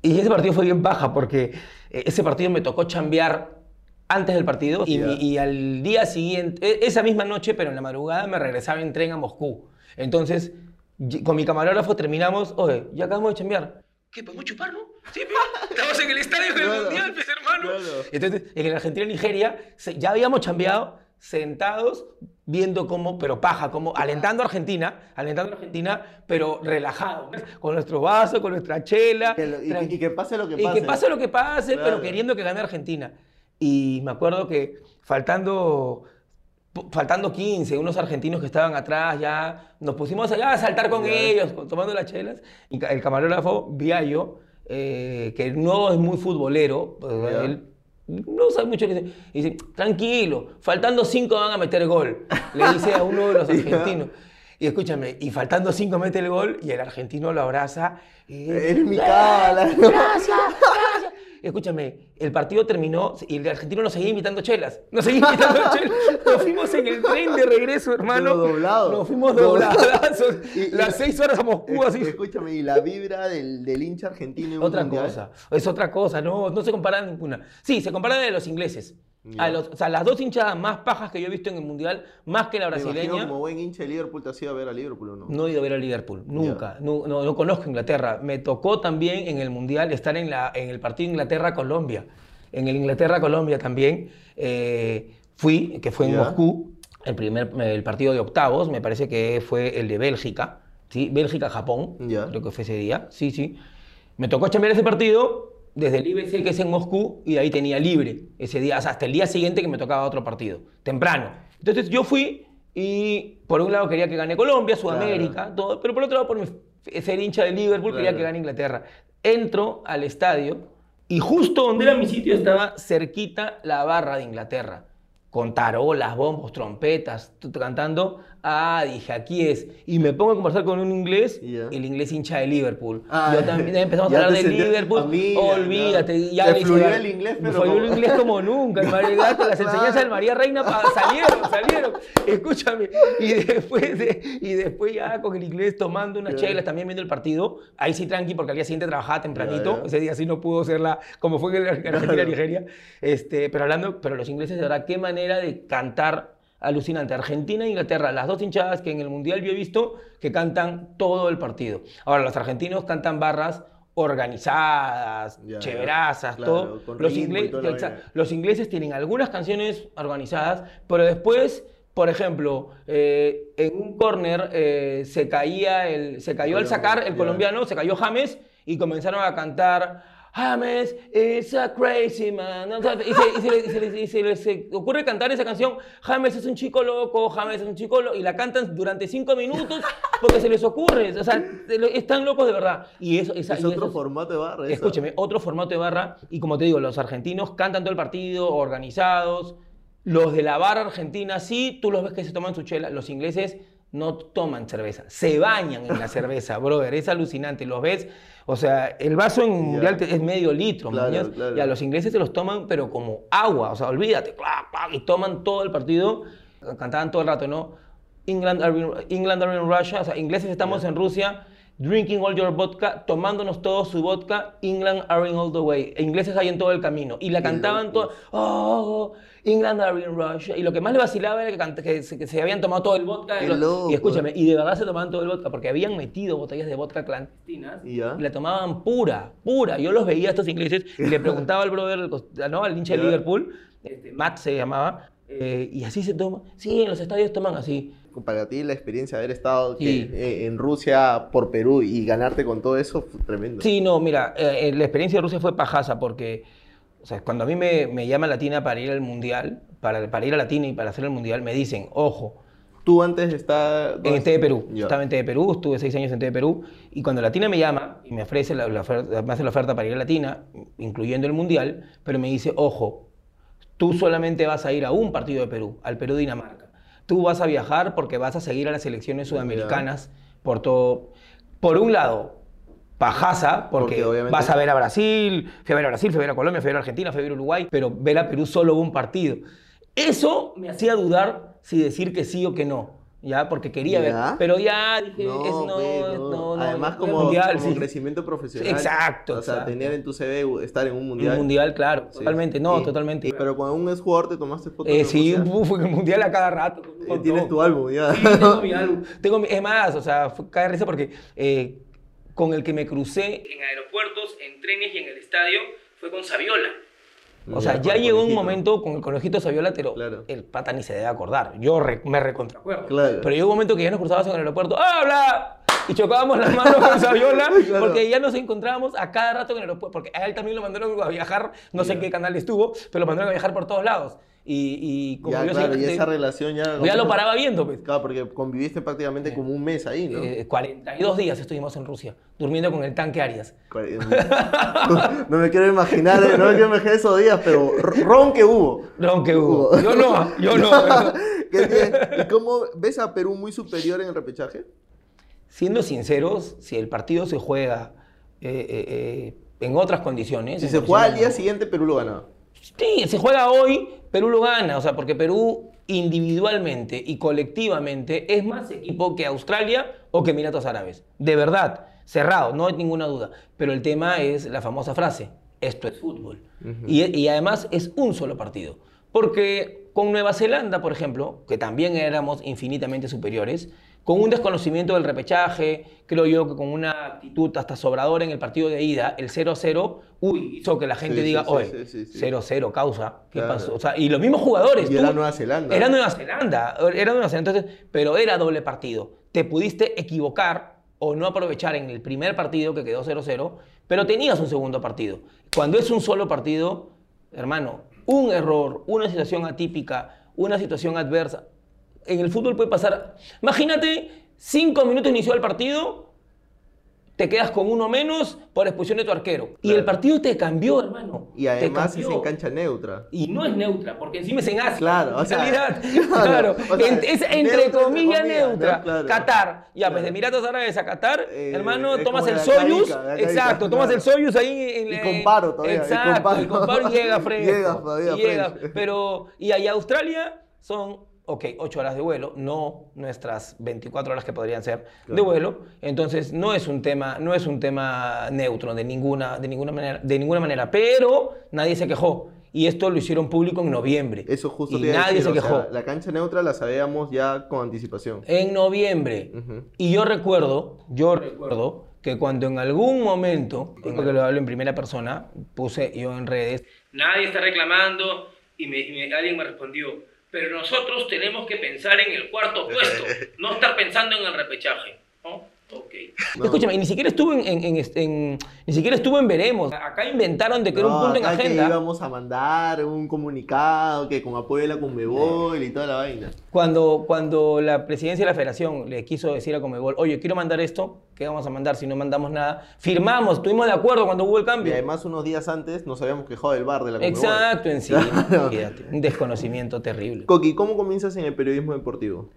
Y ese partido fue bien baja porque eh, ese partido me tocó chambear antes del partido y al día siguiente, e- esa misma noche, pero en la madrugada, me regresaba en tren a Moscú. Entonces, y- con mi camarógrafo terminamos, oye, ya acabamos de chambear. ¿Qué, podemos chupar, no? Sí, pero estamos en el estadio del Claro, Mundial, pues, hermano. claro. Entonces, en Argentina-Nigeria, ya habíamos chambeado, sentados, viendo cómo, pero paja, como alentando a Argentina, alentando a Argentina, pero relajado, con nuestro vaso, con nuestra chela. Que lo- y, y que pase lo que y pase. que pase lo que pase, Claro. pero queriendo que gane Argentina. Y me acuerdo que faltando, faltando 15, unos argentinos que estaban atrás ya, nos pusimos allá a saltar con ellos, tomando las chelas. Y el camarógrafo Viallo, eh, que no es muy futbolero, él no sabe mucho, le dice, dice, tranquilo, faltando 5 van a meter gol. Le dice a uno de los argentinos. Y escúchame, y faltando 5 mete el gol y el argentino lo abraza. Y, Eres mi cábala, ¿no? Gracias, Escúchame, el partido terminó y el argentino nos seguía invitando chelas. Nos seguía invitando chelas. Nos fuimos en el tren de regreso, hermano. Pero doblado. Nos fuimos Doblado. dobladazos. Y- y- Las seis horas a Moscú así. Escúchame, y la vibra del, del hincha argentino en Otra mundial? cosa, es otra cosa, no, no se compara ninguna. Sí, se compara de los ingleses. A los- o sea, las dos hinchadas más pajas que yo he visto en el Mundial, más que la Me brasileña, como buen hincha de Liverpool te has ido a ver a Liverpool o no. no he ido a ver a Liverpool, nunca. No, no, no conozco Inglaterra. Me tocó también en el Mundial estar en, la, en el partido Inglaterra-Colombia. En el Inglaterra-Colombia también eh, fui, que fue en. Moscú, el primer el partido de octavos, me parece que fue el de Bélgica, ¿sí? Bélgica-Japón, creo que fue ese día, sí, sí. Me tocó chambear ese partido desde el IBC, que es en Moscú, y ahí tenía libre ese día, o sea, hasta el día siguiente que me tocaba otro partido, temprano. Entonces yo fui y por un lado quería que gane Colombia, Sudamérica, todo, pero por otro lado por mi- ser hincha de Liverpool quería Claro. que gane Inglaterra. Entro al estadio y justo donde era mi sitio estaba cerquita la barra de Inglaterra. Con tarolas, bombos, trompetas, cantando. Ah, dije, aquí es. Y me pongo a conversar con un inglés, el inglés hincha de Liverpool. Ah, Yo también empezamos a hablar de Liverpool. Olvídate. ya. Ya le fluyó el inglés, me pero fluyó como- el inglés como nunca. El Gato, las enseñanzas del María Reina salieron, salieron. Escúchame. Y después, de- y después ya con el inglés tomando unas Claro. chelas, también viendo el partido. Ahí sí tranqui, porque al día siguiente trabajaba tempranito. Ese día sí no pudo ser la, como fue en Argentina-Nigeria. Este, pero hablando, pero los ingleses, de verdad, qué manera de cantar alucinante. Argentina e Inglaterra, las dos hinchadas que en el Mundial yo he visto que cantan todo el partido. Ahora, los argentinos cantan barras organizadas, Claro, todo. Los, ingle- ingleses tienen algunas canciones organizadas, pero después, por ejemplo, eh, en un corner eh, se caía el, se cayó al sacar el colombiano, se cayó James y comenzaron a cantar James is a crazy man. O sea, Y se, y se le- y se le- y se les ocurre cantar esa canción, James es un chico loco, James es un chico loco, y la cantan durante cinco minutos porque se les ocurre. O sea, están locos de verdad. Y eso, esa- Es otro eso formato de barra. esa. Escúcheme, otro formato de barra. Y como te digo, los argentinos cantan todo el partido, organizados. Los de la barra argentina, sí, tú los ves que se toman su chela. Los ingleses no toman cerveza, se bañan en la cerveza, brother. Es alucinante. Los ves, o sea, el vaso en mundial es medio litro, Claro. Y a los ingleses se los toman, pero como agua. O sea, olvídate, y toman todo el partido. Cantaban todo el rato, ¿no? England are in, England are in Russia, o sea, ingleses estamos en Rusia, drinking all your vodka, tomándonos todo su vodka, England are in all the way. E ingleses hay en todo el camino. Y la cantaban todo, oh, England are in Russia. Y lo que más le vacilaba era que, que se, que se habían tomado todo el vodka. Y, lo- y escúchame, y de verdad se tomaban todo el vodka, porque habían metido botellas de vodka clandestinas Y la tomaban pura, pura. Yo los veía a estos ingleses y le preguntaba al brother, ¿no? al hincha de. Liverpool, este, Matt se llamaba, eh, y así se toma. Sí, en los estadios toman así. Para ti la experiencia de haber estado Sí. eh, en Rusia por Perú y ganarte con todo eso fue tremendo. Sí, no, mira, eh, eh, la experiencia de Rusia fue pajaza porque, o sea, cuando a mí me, me llama Latina para ir al Mundial, para, para ir a Latina y para hacer el Mundial, me dicen, ojo, Tú antes estar... en TV Perú. Estaba en TV Perú, estuve seis años en TV Perú. Y cuando Latina me llama y me ofrece la, la oferta, me hace la oferta para ir a Latina, incluyendo el Mundial, pero me dice, ojo, tú solamente vas a ir a un partido de Perú, al Perú-Dinamarca. Tú vas a viajar porque vas a seguir a las selecciones sudamericanas por todo. Por un lado, pajaza, porque, vas a ver a Brasil, fui a ver a Brasil, fui a ver a Colombia, fui a ver a Argentina, fui a ver a Uruguay, pero ver a Perú solo un partido. Eso me hacía dudar si decir que sí o que no. ¿Ya? Porque quería ver. Pero ya dije, No, es no, es no. no, no, Además, como, mundial, como sí. crecimiento profesional. Exacto, O sea, exacto. tener en tu CV estar en un Un mundial. mundial, claro. Sí. Totalmente, no, totalmente. pero cuando un jugador te tomaste fotos. Eh, sí, fue el mundial a cada rato. eh. Tienes tu álbum ya. Sí, tengo mi álbum. Tengo mi- es más, o sea, fue, cae risa porque eh, con el que me crucé en aeropuertos, en trenes y en el estadio fue con Saviola. O sea, Ya, llegó un momento con el conejito Saviola, pero Claro. el pata ni se debe acordar. Yo re- me recontracuerdo. Claro. Pero llegó un momento que ya nos cruzábamos en el aeropuerto, ¡habla! Y chocábamos las manos con Saviola, Claro. porque ya nos encontrábamos a cada rato en el aeropuerto, porque a él también lo mandaron a viajar, no sé en qué canal estuvo, pero lo mandaron a viajar por todos lados. Y, y como Ya, yo claro, y esa relación ya. ya lo paraba viendo, pues. Claro, porque conviviste prácticamente como un mes ahí, ¿no? Eh, 42 días estuvimos en Rusia, durmiendo con el tanque Arias. no me quiero imaginar, eh, no me quiero imaginar esos días, pero ron que hubo. No, que hubo. Hubo. Yo no, yo no. ¿Y cómo ves a Perú muy superior en el repechaje? Siendo sinceros, si el partido se juega eh, eh, eh, en otras condiciones. Si se juega al día siguiente, Perú lo ganaba. Sí, se juega hoy, Perú lo gana. O sea, porque Perú individualmente y colectivamente es más equipo que Australia o que Emiratos Árabes. De verdad, cerrado, no hay ninguna duda. Pero el tema es la famosa frase, esto es fútbol. y, y además es un solo partido. Porque con Nueva Zelanda, por ejemplo, que también éramos infinitamente superiores, con un desconocimiento del repechaje, creo yo que con una actitud hasta sobradora en el partido de ida, el 0-0, uy, hizo que la gente Sí, diga, sí, oye, sí, sí, sí. 0-0 causa, ¿qué Claro. pasó? O sea, y los mismos jugadores. Y era Nueva Zelanda. Era Nueva Zelanda, era Nueva Zelanda, entonces, pero era doble partido. Te pudiste equivocar o no aprovechar en el primer partido que quedó 0-0, pero tenías un segundo partido. Cuando es un solo partido, hermano, un error, una situación atípica, una situación adversa, En el fútbol puede pasar. Imagínate, cinco minutos inició el partido, te quedas con uno menos por expulsión de tu arquero. Y el partido te cambió, hermano. Y además es en cancha neutra. Y no es neutra, porque encima es en Asia. Claro, o sea, realidad. claro, Claro, o sea, en- es entre neutra, comillas neutra. ¿no? Claro. Qatar. Ya, pues de Emiratos Árabes a Qatar, Eh, hermano, tomas el Soyuz. Exacto, tomas el Soyuz ahí en, Y en- con paro todavía, y Exacto, y con paro llega fresco. Llega todavía y llega. Pero, y allá Australia son. Ok, 8 horas de vuelo, no nuestras 24 horas que podrían ser de Claro. vuelo. Entonces no es un tema, no es un tema neutro de ninguna, de ninguna manera, de ninguna manera. Pero nadie se quejó y esto lo hicieron público en noviembre. Eso justo y nadie decir, se o sea, quejó. la cancha neutra la sabíamos ya con anticipación. En noviembre. Ujú. Y yo recuerdo, yo recuerdo que cuando en algún momento, porque lo hablo en primera persona, puse yo en redes, nadie está reclamando y, me- y me- alguien me respondió, pero nosotros tenemos que pensar en el cuarto puesto, no estar pensando en el repechaje. ¿no? No. Escúchame, y ni siquiera estuvo en, en- en este- en- ni siquiera estuvo en veremos. Acá inventaron de que era un punto en agenda. que íbamos a mandar un comunicado que con apoyo de la Conmebol y toda la vaina. Cuando, cuando la presidencia de la federación le quiso decir a Comebol, oye, quiero mandar esto, ¿qué vamos a mandar si no mandamos nada? Firmamos, estuvimos de acuerdo cuando hubo el Y cambio. además unos días antes nos habíamos quejado del bar de la Conmebol. Exacto, en sí. Claro. Fíjate, un desconocimiento terrible. Coqui, ¿cómo comienzas en el periodismo deportivo?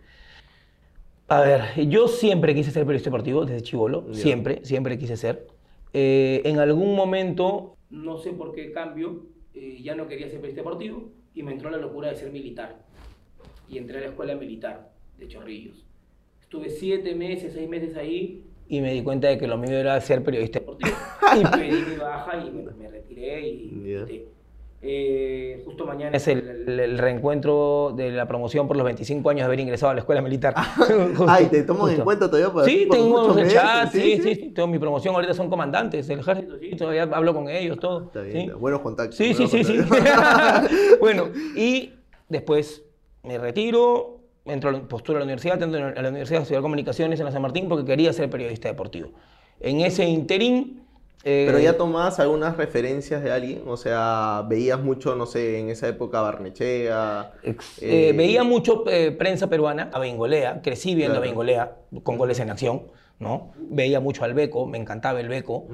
A ver, yo siempre quise ser periodista deportivo desde chivolo, siempre, siempre quise ser. Eh, en algún momento, no sé por qué cambio, eh, ya no quería ser periodista deportivo y me entró la locura de ser militar. Y entré a la escuela militar de Chorrillos. Estuve siete meses, seis meses ahí y me di cuenta de que lo mío era ser periodista deportivo. y pedí mi baja y me retiré y... eh, justo mañana es el, el- el reencuentro de la promoción por los 25 años de haber ingresado a la escuela militar. Justo, Ay, ¿te toman en justo. cuenta todavía para Sí, tengo el chat, sí, sí, sí, tengo mi promoción, ahorita son comandantes del ejército, sí, todavía hablo con ellos, todo. Está bien, sí. buenos contactos. Sí, sí, buenos sí, sí. contactos. bueno, y después me retiro, entro a la postura a la universidad, entro a la universidad a estudiar comunicaciones en la San Martín porque quería ser periodista deportivo. En ese interín... eh, Pero ya tomabas algunas referencias de alguien, o sea, veías mucho, no sé, en esa época Barnechea. Ex- eh, eh, veía mucho eh, prensa peruana, a Bengolea, crecí viendo Claro. a Bengolea con goles en acción, ¿no? Veía mucho al Beco, me encantaba el Beco.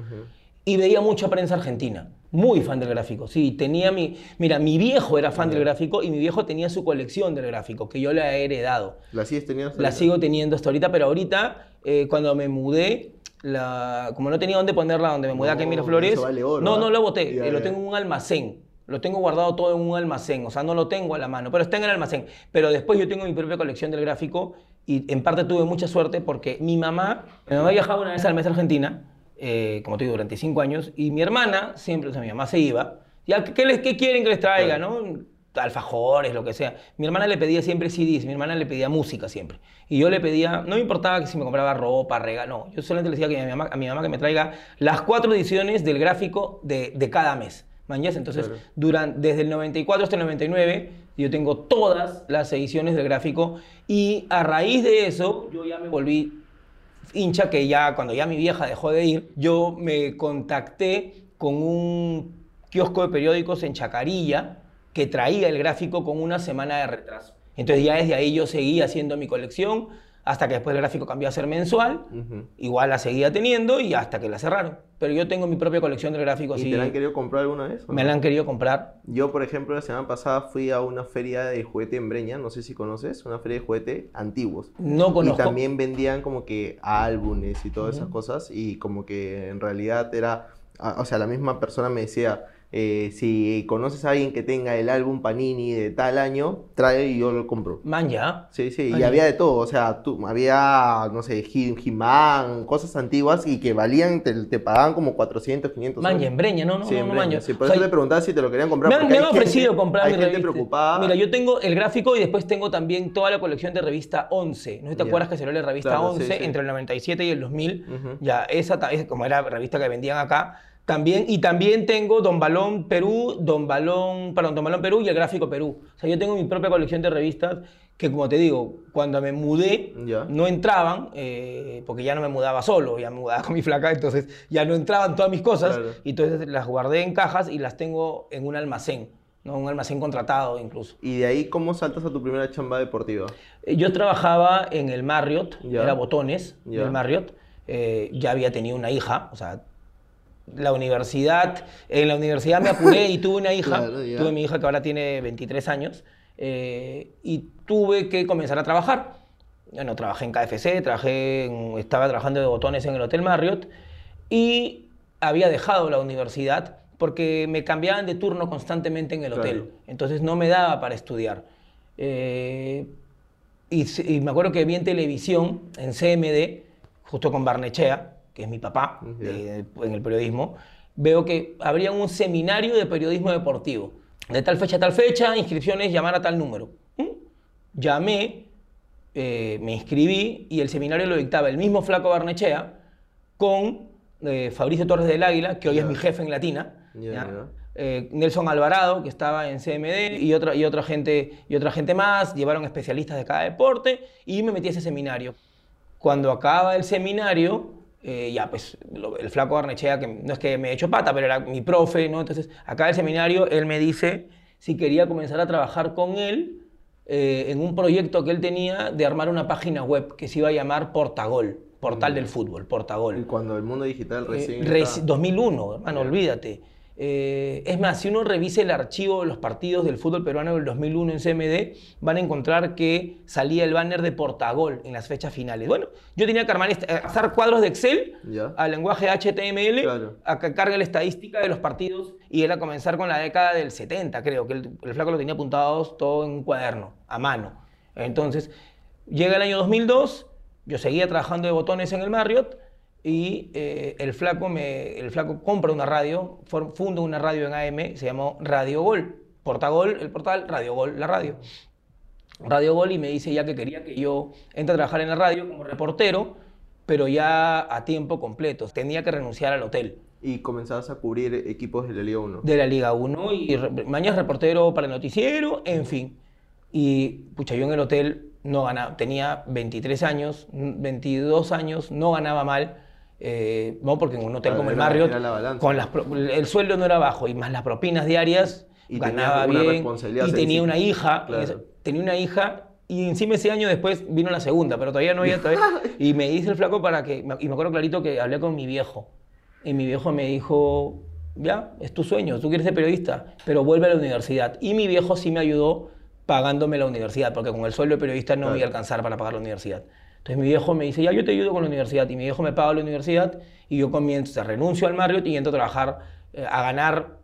Y veía mucha prensa argentina, muy fan del gráfico. Sí, tenía mi... Mira, mi viejo era fan del gráfico y mi viejo tenía su colección del gráfico, que yo le he heredado. ¿La sigues teniendo? hasta La ahorita? sigo teniendo hasta ahorita, pero ahorita, eh, cuando me mudé, la, como no tenía dónde ponerla, donde me mudé No, Miraflores, eso vale oro, no, ¿ah? no lo boté, Ya, eh, lo tengo en un almacén. Lo tengo guardado todo en un almacén, o sea, no lo tengo a la mano, pero está en el almacén. Pero después yo tengo mi propia colección del gráfico y en parte tuve mucha suerte porque mi mamá, mi mamá viajaba una vez al mes a Argentina, eh, como te digo, durante cinco años, y mi hermana siempre, o sea, mi mamá se iba. Ya, ¿qué, les, qué quieren que les traiga, no? Alfajores, lo que sea. Mi hermana le pedía siempre CDs, mi hermana le pedía música siempre. Y yo le pedía, no me importaba que si me compraba ropa, regalo, no. Yo solamente le decía que a mi mamá, a mi mamá que me traiga las cuatro ediciones del gráfico de, de cada mes. ¿Mañas? Entonces, Claro. duran- desde el 94 hasta el 99, yo tengo todas las ediciones del gráfico. Y a raíz de eso, yo ya me volví hincha que ya cuando ya mi vieja dejó de ir, yo me contacté con un kiosco de periódicos en Chacarilla que traía el gráfico con una semana de retraso. Entonces ya desde ahí yo seguía haciendo mi colección hasta que después el gráfico cambió a ser mensual. Igual la seguía teniendo y hasta que la cerraron. Pero yo tengo mi propia colección del gráfico ¿Y así. te la han querido comprar alguna vez? Me la han querido comprar. Yo, por ejemplo, la semana pasada fui a una feria de juguete en Breña, no sé si conoces, una feria de juguete antiguos. No conozco. Y también vendían como que álbumes y todas esas cosas y como que en realidad era, a- o sea, la misma persona me decía, eh, si conoces a alguien que tenga el álbum Panini de tal año, trae y yo lo compro. Man, ya. Sí, sí, y ya. había de todo, o sea, tú, había, no sé, He- He-Man, cosas antiguas y que valían, te, te pagaban como 400, 500 Manja, soles. en Breña, no, no, Sí, no, no Breña, manja. sí, por O sea, eso te preguntaba si te lo querían comprar. Me han, me han gente- ofrecido comprar Hay mi gente preocupada. Mira, yo tengo el gráfico y después tengo también toda la colección de revista 11. ¿No te Ya. acuerdas que salió la revista Claro, sí, 11 sí. entre el 97 y el 2000? Ujú. Ya, esa es como era revista que vendían acá. También, y también tengo Don Balón Perú, Don Balón, perdón, Don Balón Perú y el Gráfico Perú. O sea, yo tengo mi propia colección de revistas que, como te digo, cuando me mudé, Ya. no entraban, eh, porque ya no me mudaba solo, ya me mudaba con mi flaca, entonces ya no entraban todas mis cosas, Claro. y entonces las guardé en cajas y las tengo en un almacén. ¿no? un almacén contratado incluso. ¿Y de ahí cómo saltas a tu primera chamba deportiva? Eh, Yo trabajaba en el Marriott, Ya. era botones Ya. del Marriott. eh, ya había tenido una hija, o sea, la universidad, en la universidad me apuré y tuve una hija, Claro, tuve mi hija que ahora tiene 23 años, eh, y tuve que comenzar a trabajar. Bueno, trabajé en KFC, trabajé en- estaba trabajando de botones en el Hotel Marriott y había dejado la universidad porque me cambiaban de turno constantemente en el Claro. hotel. Entonces no me daba para estudiar. Eh, y, y me acuerdo que vi en televisión, en CMD, justo con Barnechea, que es mi papá de- en el periodismo, veo que habría un seminario de periodismo deportivo. De tal fecha a tal fecha, inscripciones, llamar a tal número. ¿Mm? Llamé, eh, me inscribí y el seminario lo dictaba el mismo Flaco Barnechea con eh, Fabricio Torres del Águila, que hoy es mi jefe en Latina. Eh, Nelson Alvarado, que estaba en CMD, y otra, y, otra gente, y otra gente más, llevaron especialistas de cada deporte, y me metí a ese seminario. Cuando acaba el seminario, eh, ya pues lo- el flaco Barnechea, que no es que me he hecho pata, pero era mi profe, ¿no? Entonces, acaba el seminario, él me dice si quería comenzar a trabajar con él eh, en un proyecto que él tenía de armar una página web que se iba a llamar Portagol, Portal del Fútbol, Portagol. Y cuando el mundo digital Eh, recién... reci- estaba- 2001, hermano, olvídate. Eh, es más, si uno revisa el archivo de los partidos del fútbol peruano del 2001 en CMD, van a encontrar que salía el banner de Portagol en las fechas finales. Bueno, yo tenía que armar, est- eh, hacer cuadros de Excel al lenguaje HTML, Claro. a que cargue la estadística de los partidos y era comenzar con la década del 70, creo, que el, el flaco lo tenía apuntados todo en un cuaderno, a mano. Entonces, llega el año 2002, yo seguía trabajando de botones en el Marriott y eh, el, flaco me, el flaco compra una radio, funda una radio en AM, se llamó Radio Gol. Portagol, el portal, Radio Gol, la radio. Radio Gol y me dice ya que quería que yo entre a trabajar en la radio como reportero, pero ya a tiempo completo. Tenía que renunciar al hotel Y comenzabas a cubrir equipos de la Liga 1. de la Liga 1 y re- mañana reportero para el noticiero, en fin. Y pucha, yo en el hotel no ganaba, tenía 23 años, n- 22 años, no ganaba mal. Eh, no, porque en un hotel Claro, como el Marriott, la con las pro- el sueldo no era bajo y más las propinas diarias, Y ganaba bien. Y en tenía una hija, Claro. tenía una hija y encima ese año después vino la segunda, pero todavía no había... todavía- y me dice el flaco para que... Y me acuerdo clarito que hablé con mi viejo. Y mi viejo me dijo, ya, es tu sueño, tú quieres ser periodista, pero vuelve a la universidad. Y mi viejo sí me ayudó pagándome la universidad, porque con el sueldo de periodista no me iba a Claro. alcanzar para pagar la universidad. Entonces mi viejo me dice, ya, yo te ayudo con la universidad. Y mi viejo me paga la universidad y yo comienzo, o sea, renuncio al Marriott y entro a trabajar, eh, a ganar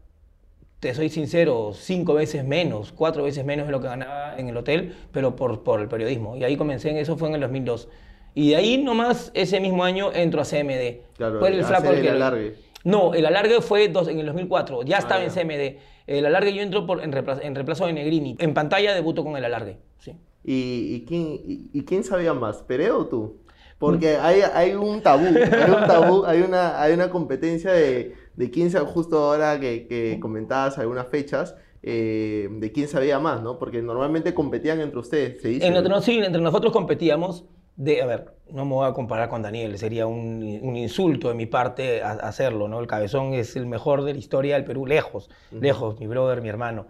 te soy sincero, cinco veces menos, cuatro veces menos de lo que ganaba en el hotel, pero por, por el periodismo. Y ahí comencé en eso, fue en el 2002. Y de ahí nomás, ese mismo año, entro a CMD. Claro, fue el flaco el que... alargue. No, el alargue fue dos- en el 2004, ya estaba Ah, en. CMD. El alargue yo entro por, en, reemplazo, en reemplazo de Negrini. En pantalla debuto con el alargue. Sí. ¿Y, y quién, y, y quién sabía más, Pereo o tú? Porque hay, hay un tabú, hay un tabú, hay una, hay una competencia de, de quién sabe, justo ahora que, que comentabas algunas fechas, eh, de quién sabía más, ¿no? Porque normalmente competían entre ustedes, se dice. En ¿no? otro- sí, entre nosotros competíamos de, a ver, no me voy a comparar con Daniel, sería un, un insulto de mi parte a- hacerlo, ¿no? El cabezón es el mejor de la historia del Perú, lejos, lejos, mi brother, mi hermano.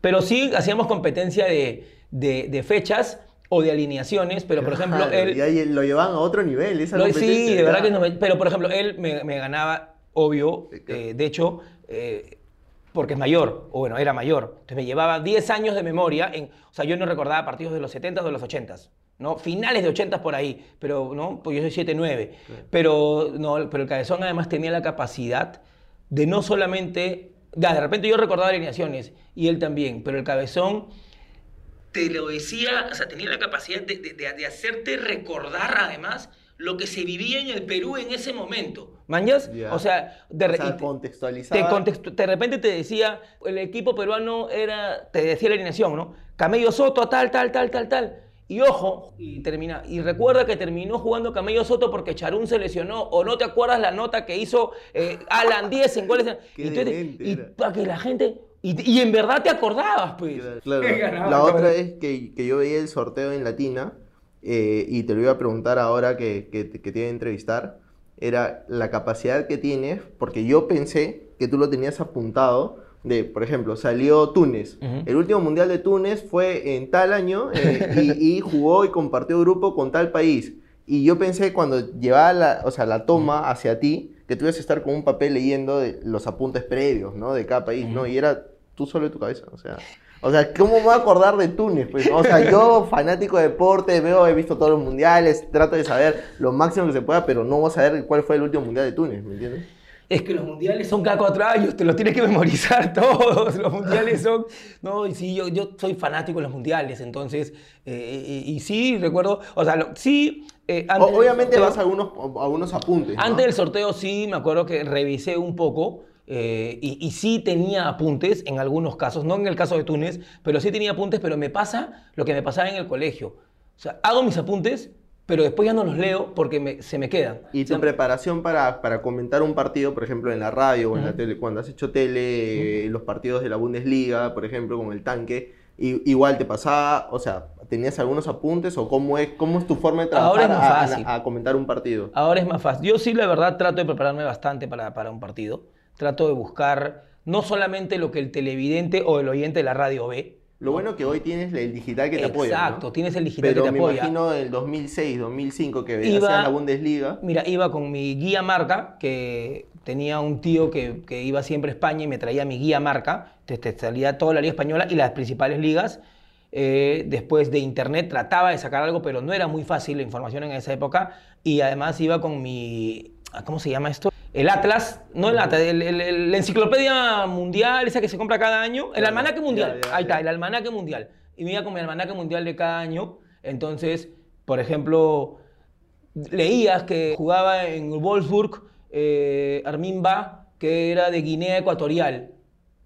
Pero sí hacíamos competencia de, de- de fechas o de alineaciones, pero por ejemplo, Claro, él... Y ahí lo llevaban a otro nivel, esa Lo- sí, de verdad que no me- Pero, por ejemplo, él me, me ganaba, obvio, eh, de hecho, eh, porque es mayor, o bueno, era mayor. Entonces me llevaba 10 años de memoria. En, o sea, yo no recordaba partidos de los 70 o de los 80 ¿no? Finales de 80 por ahí, pero, ¿no? Pues yo soy 7-9. Pero, no, pero el cabezón además tenía la capacidad de no solamente... Ya, de repente yo recordaba alineaciones, y él también, pero el cabezón te lo decía, o sea, tenía la capacidad de, de- de- hacerte recordar además lo que se vivía en el Perú en ese momento. ¿Mañas? O sea, de, O re- sea, y te- contextualizaba. te contextu- de repente te decía, el equipo peruano era, te decía la alineación, ¿no? Camello Soto, tal, tal, tal, tal, tal. Y ojo, y termina, y recuerda que terminó jugando Camello Soto porque Charún se lesionó, o no te acuerdas la nota que hizo eh, Alan 10 en goles. Qué y, y para que la gente, y, y en verdad te acordabas, pues. Claro, ganaba la otra vez que, que yo veía el sorteo en Latina, eh, y te lo iba a preguntar ahora que, que, te- que te iba a entrevistar, era la capacidad que tienes, porque yo pensé que tú lo tenías apuntado, de, por ejemplo, salió Túnez. Ujú. El último mundial de Túnez fue en tal año eh, y, y jugó y compartió grupo con tal país. Y yo pensé cuando llevaba la, o sea, la toma hacia ti, que tú ibas a estar con un papel leyendo de los apuntes previos, ¿no? De cada país, ¿no? Y era tú solo de tu cabeza, o sea... O sea, ¿cómo me voy a acordar de Túnez? Pues, o sea, yo, fanático de deporte, veo, he visto todos los mundiales, trato de saber lo máximo que se pueda, pero no voy a saber cuál fue el último mundial de Túnez, ¿me entiendes? Es que los mundiales son cada cuatro años, te los tienes que memorizar todos. Los mundiales son. No, y sí, yo, yo soy fanático de los mundiales, entonces. eh, y, y sí, recuerdo. O sea, lo- sí. eh, obviamente sorteo- vas a algunos, a algunos apuntes. ¿no? Antes del sorteo sí, me acuerdo que revisé un poco eh, y, y sí tenía apuntes en algunos casos, no en el caso de Túnez, pero sí tenía apuntes, pero me pasa lo que me pasaba en el colegio. O sea, hago mis apuntes, pero después ya no los leo porque me- se me quedan. Y O sea, tu preparación para, para comentar un partido, por ejemplo, en la radio o en la tele, cuando has hecho tele, eh, los partidos de la Bundesliga, por ejemplo, con el tanque, i- igual te pasaba, o sea, ¿tenías algunos apuntes o cómo es, cómo es tu forma de trabajar Ahora es más a- a- fácil. a, comentar un partido? Ahora es más fácil. Yo sí, la verdad, trato de prepararme bastante para, para un partido. Trato de buscar no solamente lo que el televidente o el oyente de la radio ve. Lo bueno que hoy tienes el digital que te apoya. ¿no? Exacto, tienes el digital Pero que te me apoya. imagino el 2006, 2005 que hacían la Bundesliga. Mira, iba con mi guía marca, que tenía un tío que, que iba siempre a España y me traía mi guía marca. Te, te salía toda la liga española y las principales ligas. Eh, después de internet trataba de sacar algo, pero no era muy fácil la información en esa época. Y además iba con mi. ah, ¿Cómo se llama esto? El Atlas, no el Atlas, el- el- el- la enciclopedia mundial, esa que se compra cada año. El almanaque mundial. ya, ya, Ahí está, el almanaque mundial. Y me iba con mi almanaque mundial de cada año. Entonces, por ejemplo, leías que jugaba en Wolfsburg eh, Armin Ba, que era de Guinea Ecuatorial.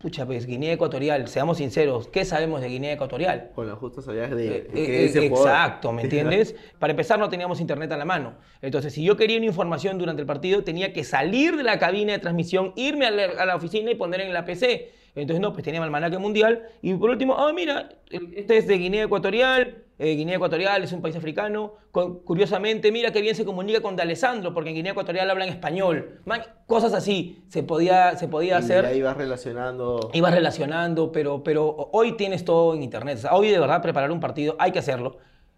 Pucha, pues Guinea Ecuatorial, seamos sinceros, ¿qué sabemos de Guinea Ecuatorial? Con la justa sabías de, Eh, que eh, ese jugador- exacto, ¿me entiendes? Para empezar no teníamos internet a la mano. Entonces, si yo quería una información durante el partido, tenía que salir de la cabina de transmisión, irme a la, a la oficina y poner en la PC. Entonces, no, pues tenía el almanaque mundial. Y por último, ah, mira, este es de Guinea Ecuatorial. eh, Guinea Ecuatorial es un país africano. Cu- curiosamente, mira qué bien se comunica con D'Alessandro, porque en Guinea Ecuatorial hablan español. Man, cosas así se podía, se podía Y hacer ahí vas relacionando. ibas relacionando, pero, pero hoy tienes todo en internet. O sea, hoy de verdad preparar un partido hay que hacerlo.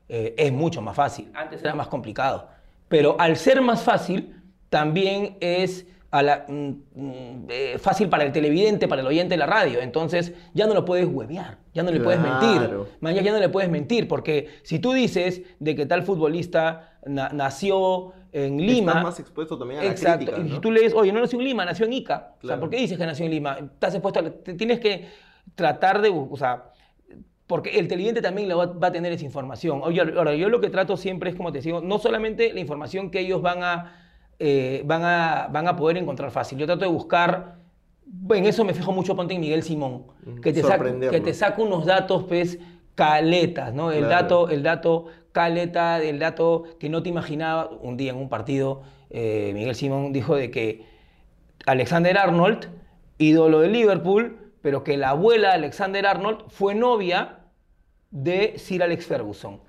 eh, es mucho más fácil. Antes era más complicado. Pero al ser más fácil, también es a la- mm, mm, eh, fácil para el televidente, para el oyente de la radio. Entonces ya no lo puedes huevear, ya no le puedes mentir. Man, ya, no le puedes mentir, porque si tú dices de que tal futbolista na- nació en Lima... Estás más expuesto también a la Exacto. crítica, Y ¿no? si tú lees, oye, no nació en Lima, nació en Ica. O sea. ¿por qué dices que nació en Lima? Estás expuesto a- tienes que tratar de, o sea, porque el televidente también va, va a tener esa información. Oye, ahora, yo lo que trato siempre es, como te digo, no solamente la información que ellos van a, eh, van a, van a poder encontrar fácil. Yo trato de buscar, en eso me fijo mucho, ponte en Miguel Simón, que te, saca, que te saca unos datos, pues, caletas, ¿no? El Claro. dato, el dato caleta, el dato que no te imaginaba. Un día en un partido, eh, Miguel Simón dijo de que Alexander Arnold, ídolo de Liverpool, pero que la abuela de Alexander Arnold fue novia de Sir Alex Ferguson.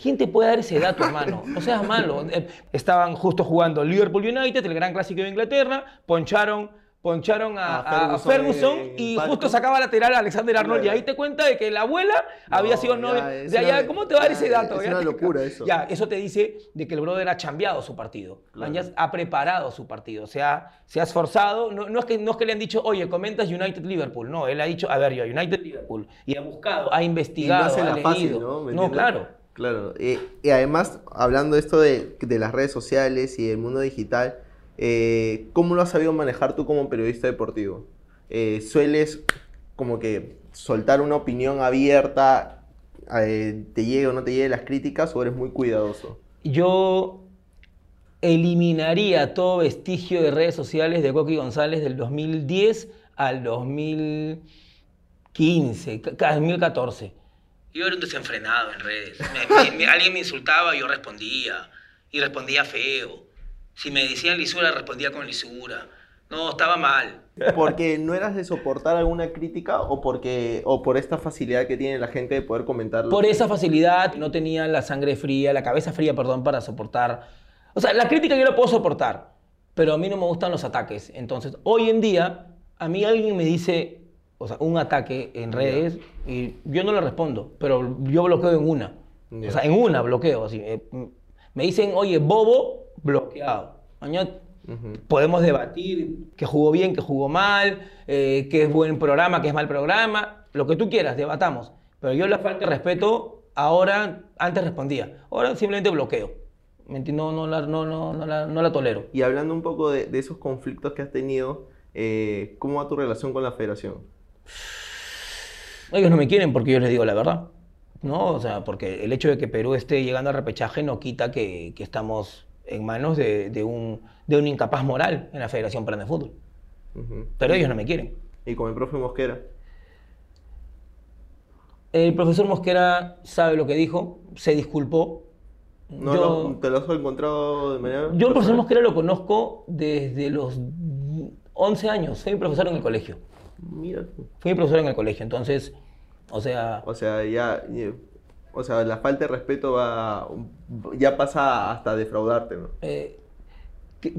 ¿Quién te puede dar ese dato, hermano? No seas malo. Eh, Estaban justo jugando Liverpool United, el gran clásico de Inglaterra, poncharon, poncharon a, A a- a Ferguson en el y justo sacaba lateral a Alexander Arnold. Y ahí te cuenta de que la abuela había sido novia. de allá, ¿Cómo te va a dar ese dato? es Ya una locura eso. Ya, eso te dice de que el brother ha chambeado su partido. Claro. Ya ha preparado su partido. O sea, se ha esforzado. No, no es que, no es que le han dicho, oye, comentas United Liverpool. No, él ha dicho, a ver, yo, United Liverpool. Y ha buscado, ha Y no investigado, hace ha la fácil, leído. ¿no? ¿Me no, entiendes? claro. Claro. Y además, hablando de esto de, de las redes sociales y del mundo digital, eh, ¿cómo lo has sabido manejar tú como periodista deportivo? Eh, ¿Sueles como que soltar una opinión abierta, eh, te llegue o no te llegue las críticas, o eres muy cuidadoso? Yo eliminaría todo vestigio de redes sociales de Coqui González del 2010 al 2015, ca- ca- 2014. Yo era un desenfrenado en redes. Me- me- me- alguien me insultaba, yo respondía. Y respondía feo. Si me decían lisura, respondía con lisura. No, estaba mal. ¿Porque no eras de soportar alguna crítica o, porque, o por esta facilidad que tiene la gente de poder comentarlo? Por esa facilidad, no tenía la sangre fría, la cabeza fría, perdón, para soportar. O sea, la crítica yo la puedo soportar, pero a mí no me gustan los ataques. Entonces, hoy en día, a mí alguien me dice, o sea, un ataque en redes y yo no le respondo, pero yo bloqueo en una. Ya. O sea, en una bloqueo. Así. eh, Me dicen, oye, bobo, bloqueado. Mañana Ujú. podemos debatir que jugó bien, que jugó mal, eh, que es buen programa, que es mal programa, lo que tú quieras, debatamos. Pero yo la falta de respeto, ahora, antes respondía, ahora simplemente bloqueo. ¿Me enti- No, no, la, no, no, no la, no la tolero. Y hablando un poco de, de esos conflictos que has tenido, eh, ¿cómo va tu relación con la federación? Ellos no me quieren porque yo les digo la verdad. ¿no? O sea, porque el hecho de que Perú esté llegando al repechaje no quita que, que estamos en manos de, de un, de un incapaz moral en la Federación Peruana de Fútbol. Ujú. Pero ellos no me quieren. Y con el profe Mosquera. El profesor Mosquera sabe lo que dijo, se disculpó. ¿No yo, ¿Te lo has encontrado de manera.? yo el profesor? Mosquera lo conozco desde los 11 años. Soy profesor en el colegio. Mira tú. Fui profesor en el colegio, entonces, o sea, O sea, ya. O sea, la falta de respeto va. Ya pasa hasta defraudarte, ¿no? eh,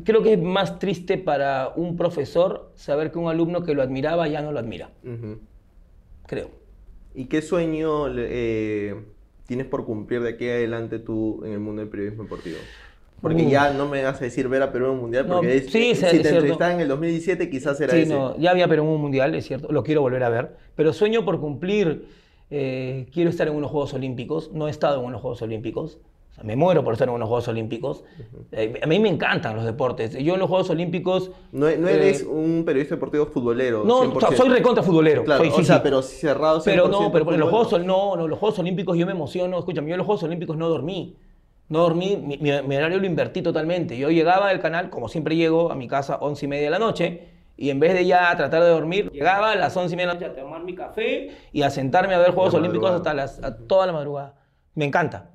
creo que es más triste para un profesor saber que un alumno que lo admiraba ya no lo admira. Creo. ¿Y qué sueño eh, tienes por cumplir de aquí adelante tú en el mundo del periodismo deportivo? Porque Uh. ya no me vas a decir ver a Perú en un mundial, No, porque es- sí, eh, si es te entrevistaban en el 2017 quizás era Sí, ese. no, ya había Perú en un mundial, es cierto, lo quiero volver a ver, pero sueño por cumplir, eh, quiero estar en unos Juegos Olímpicos, no he estado en unos Juegos Olímpicos, o sea, me muero por estar en unos Juegos Olímpicos, Eh, a mí me encantan los deportes, yo en los Juegos Olímpicos... No, no eh, eres un periodista deportivo futbolero. No, 100%. o sea, soy recontra futbolero. Claro, soy, sí, o sea, sí. pero cerrado 100% Pero no, pero en los, Juegos, no, no, los Juegos Olímpicos yo me emociono. Escúchame, yo en los Juegos Olímpicos no dormí. No dormí, mi, mi- mi horario lo invertí totalmente. Yo llegaba del canal, como siempre llego a mi casa a 11 y media de la noche, y en vez de ya tratar de dormir, llegaba a las 11 y media de la noche a tomar mi café y a sentarme a ver Juegos Olímpicos hasta las, a toda la madrugada. Me encanta.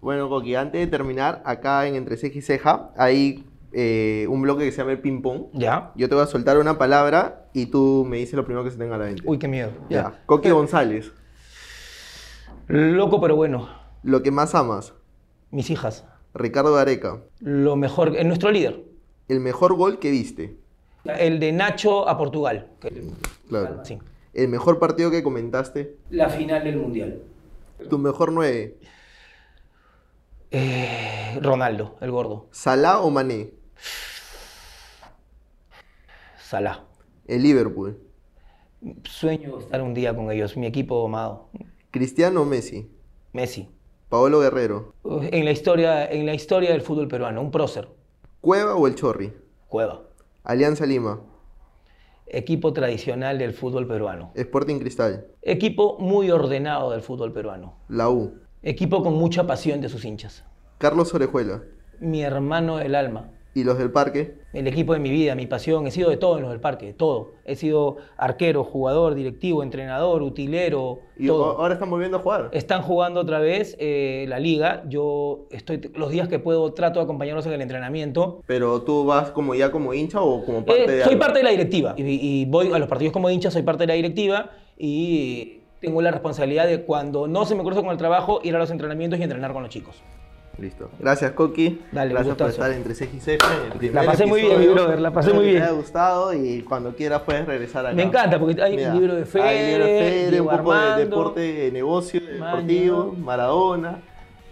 Bueno, Coqui, antes de terminar, acá en Entre Ceja y Ceja hay eh, un bloque que se llama el ping pong. ¿Ya? Yo te voy a soltar una palabra y tú me dices lo primero que se tenga a la mente. Uy, qué miedo. ya. Coqui González, Loco, pero bueno. lo que más amas. Mis hijas. Ricardo Gareca, Lo mejor, es nuestro líder. el mejor gol que viste. El de Nacho a Portugal. Claro. Sí. El mejor partido que comentaste. La final del Mundial. Tu mejor nueve. Eh, Ronaldo, el gordo. Salah o Mané. Salah. El Liverpool. Sueño estar un día con ellos, mi equipo amado. Cristiano o Messi. Messi. Paolo Guerrero. En la historia, en la historia del fútbol peruano, un prócer. Cueva o el Chorri. Cueva. Alianza Lima. Equipo tradicional del fútbol peruano. Sporting Cristal. Equipo muy ordenado del fútbol peruano. La U. Equipo con mucha pasión de sus hinchas. Carlos Orejuela. Mi hermano del alma. Y los del Parque. El equipo de mi vida, mi pasión. He sido de todo en los del parque, todo. He sido arquero, jugador, directivo, entrenador, utilero, Y todo. ahora están volviendo a jugar. Están jugando otra vez eh, la liga. Yo estoy los días que puedo trato de acompañarlos en el entrenamiento. Pero tú vas como ya como hincha o como parte Eh, de soy algo? parte de la directiva y, y voy a los partidos como hincha, soy parte de la directiva y tengo la responsabilidad de cuando no se me cruza con el trabajo ir a los entrenamientos y entrenar con los chicos. Listo. Gracias, Coqui. Dale, Gracias por estar entre ceja y el primer pasé muy bien, mi brother, la pasé Espero muy que bien. Te haya gustado y cuando quieras puedes regresar acá. Me encanta porque hay Mira, un libro de Fede, hay libro de Fede, un poco de deporte, de negocio, de deportivo, Maradona.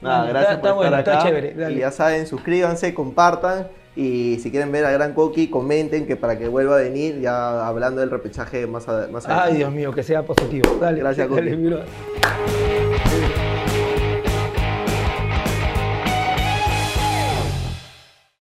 Nada, gracias está- está por estar bueno, está acá. chévere, dale. Y ya saben, suscríbanse, compartan. Y si quieren ver a Gran Coqui, comenten que para que vuelva a venir, ya hablando del repechaje más, a- más adelante. Ay, Dios mío, que sea positivo. Dale, Gracias, Coqui.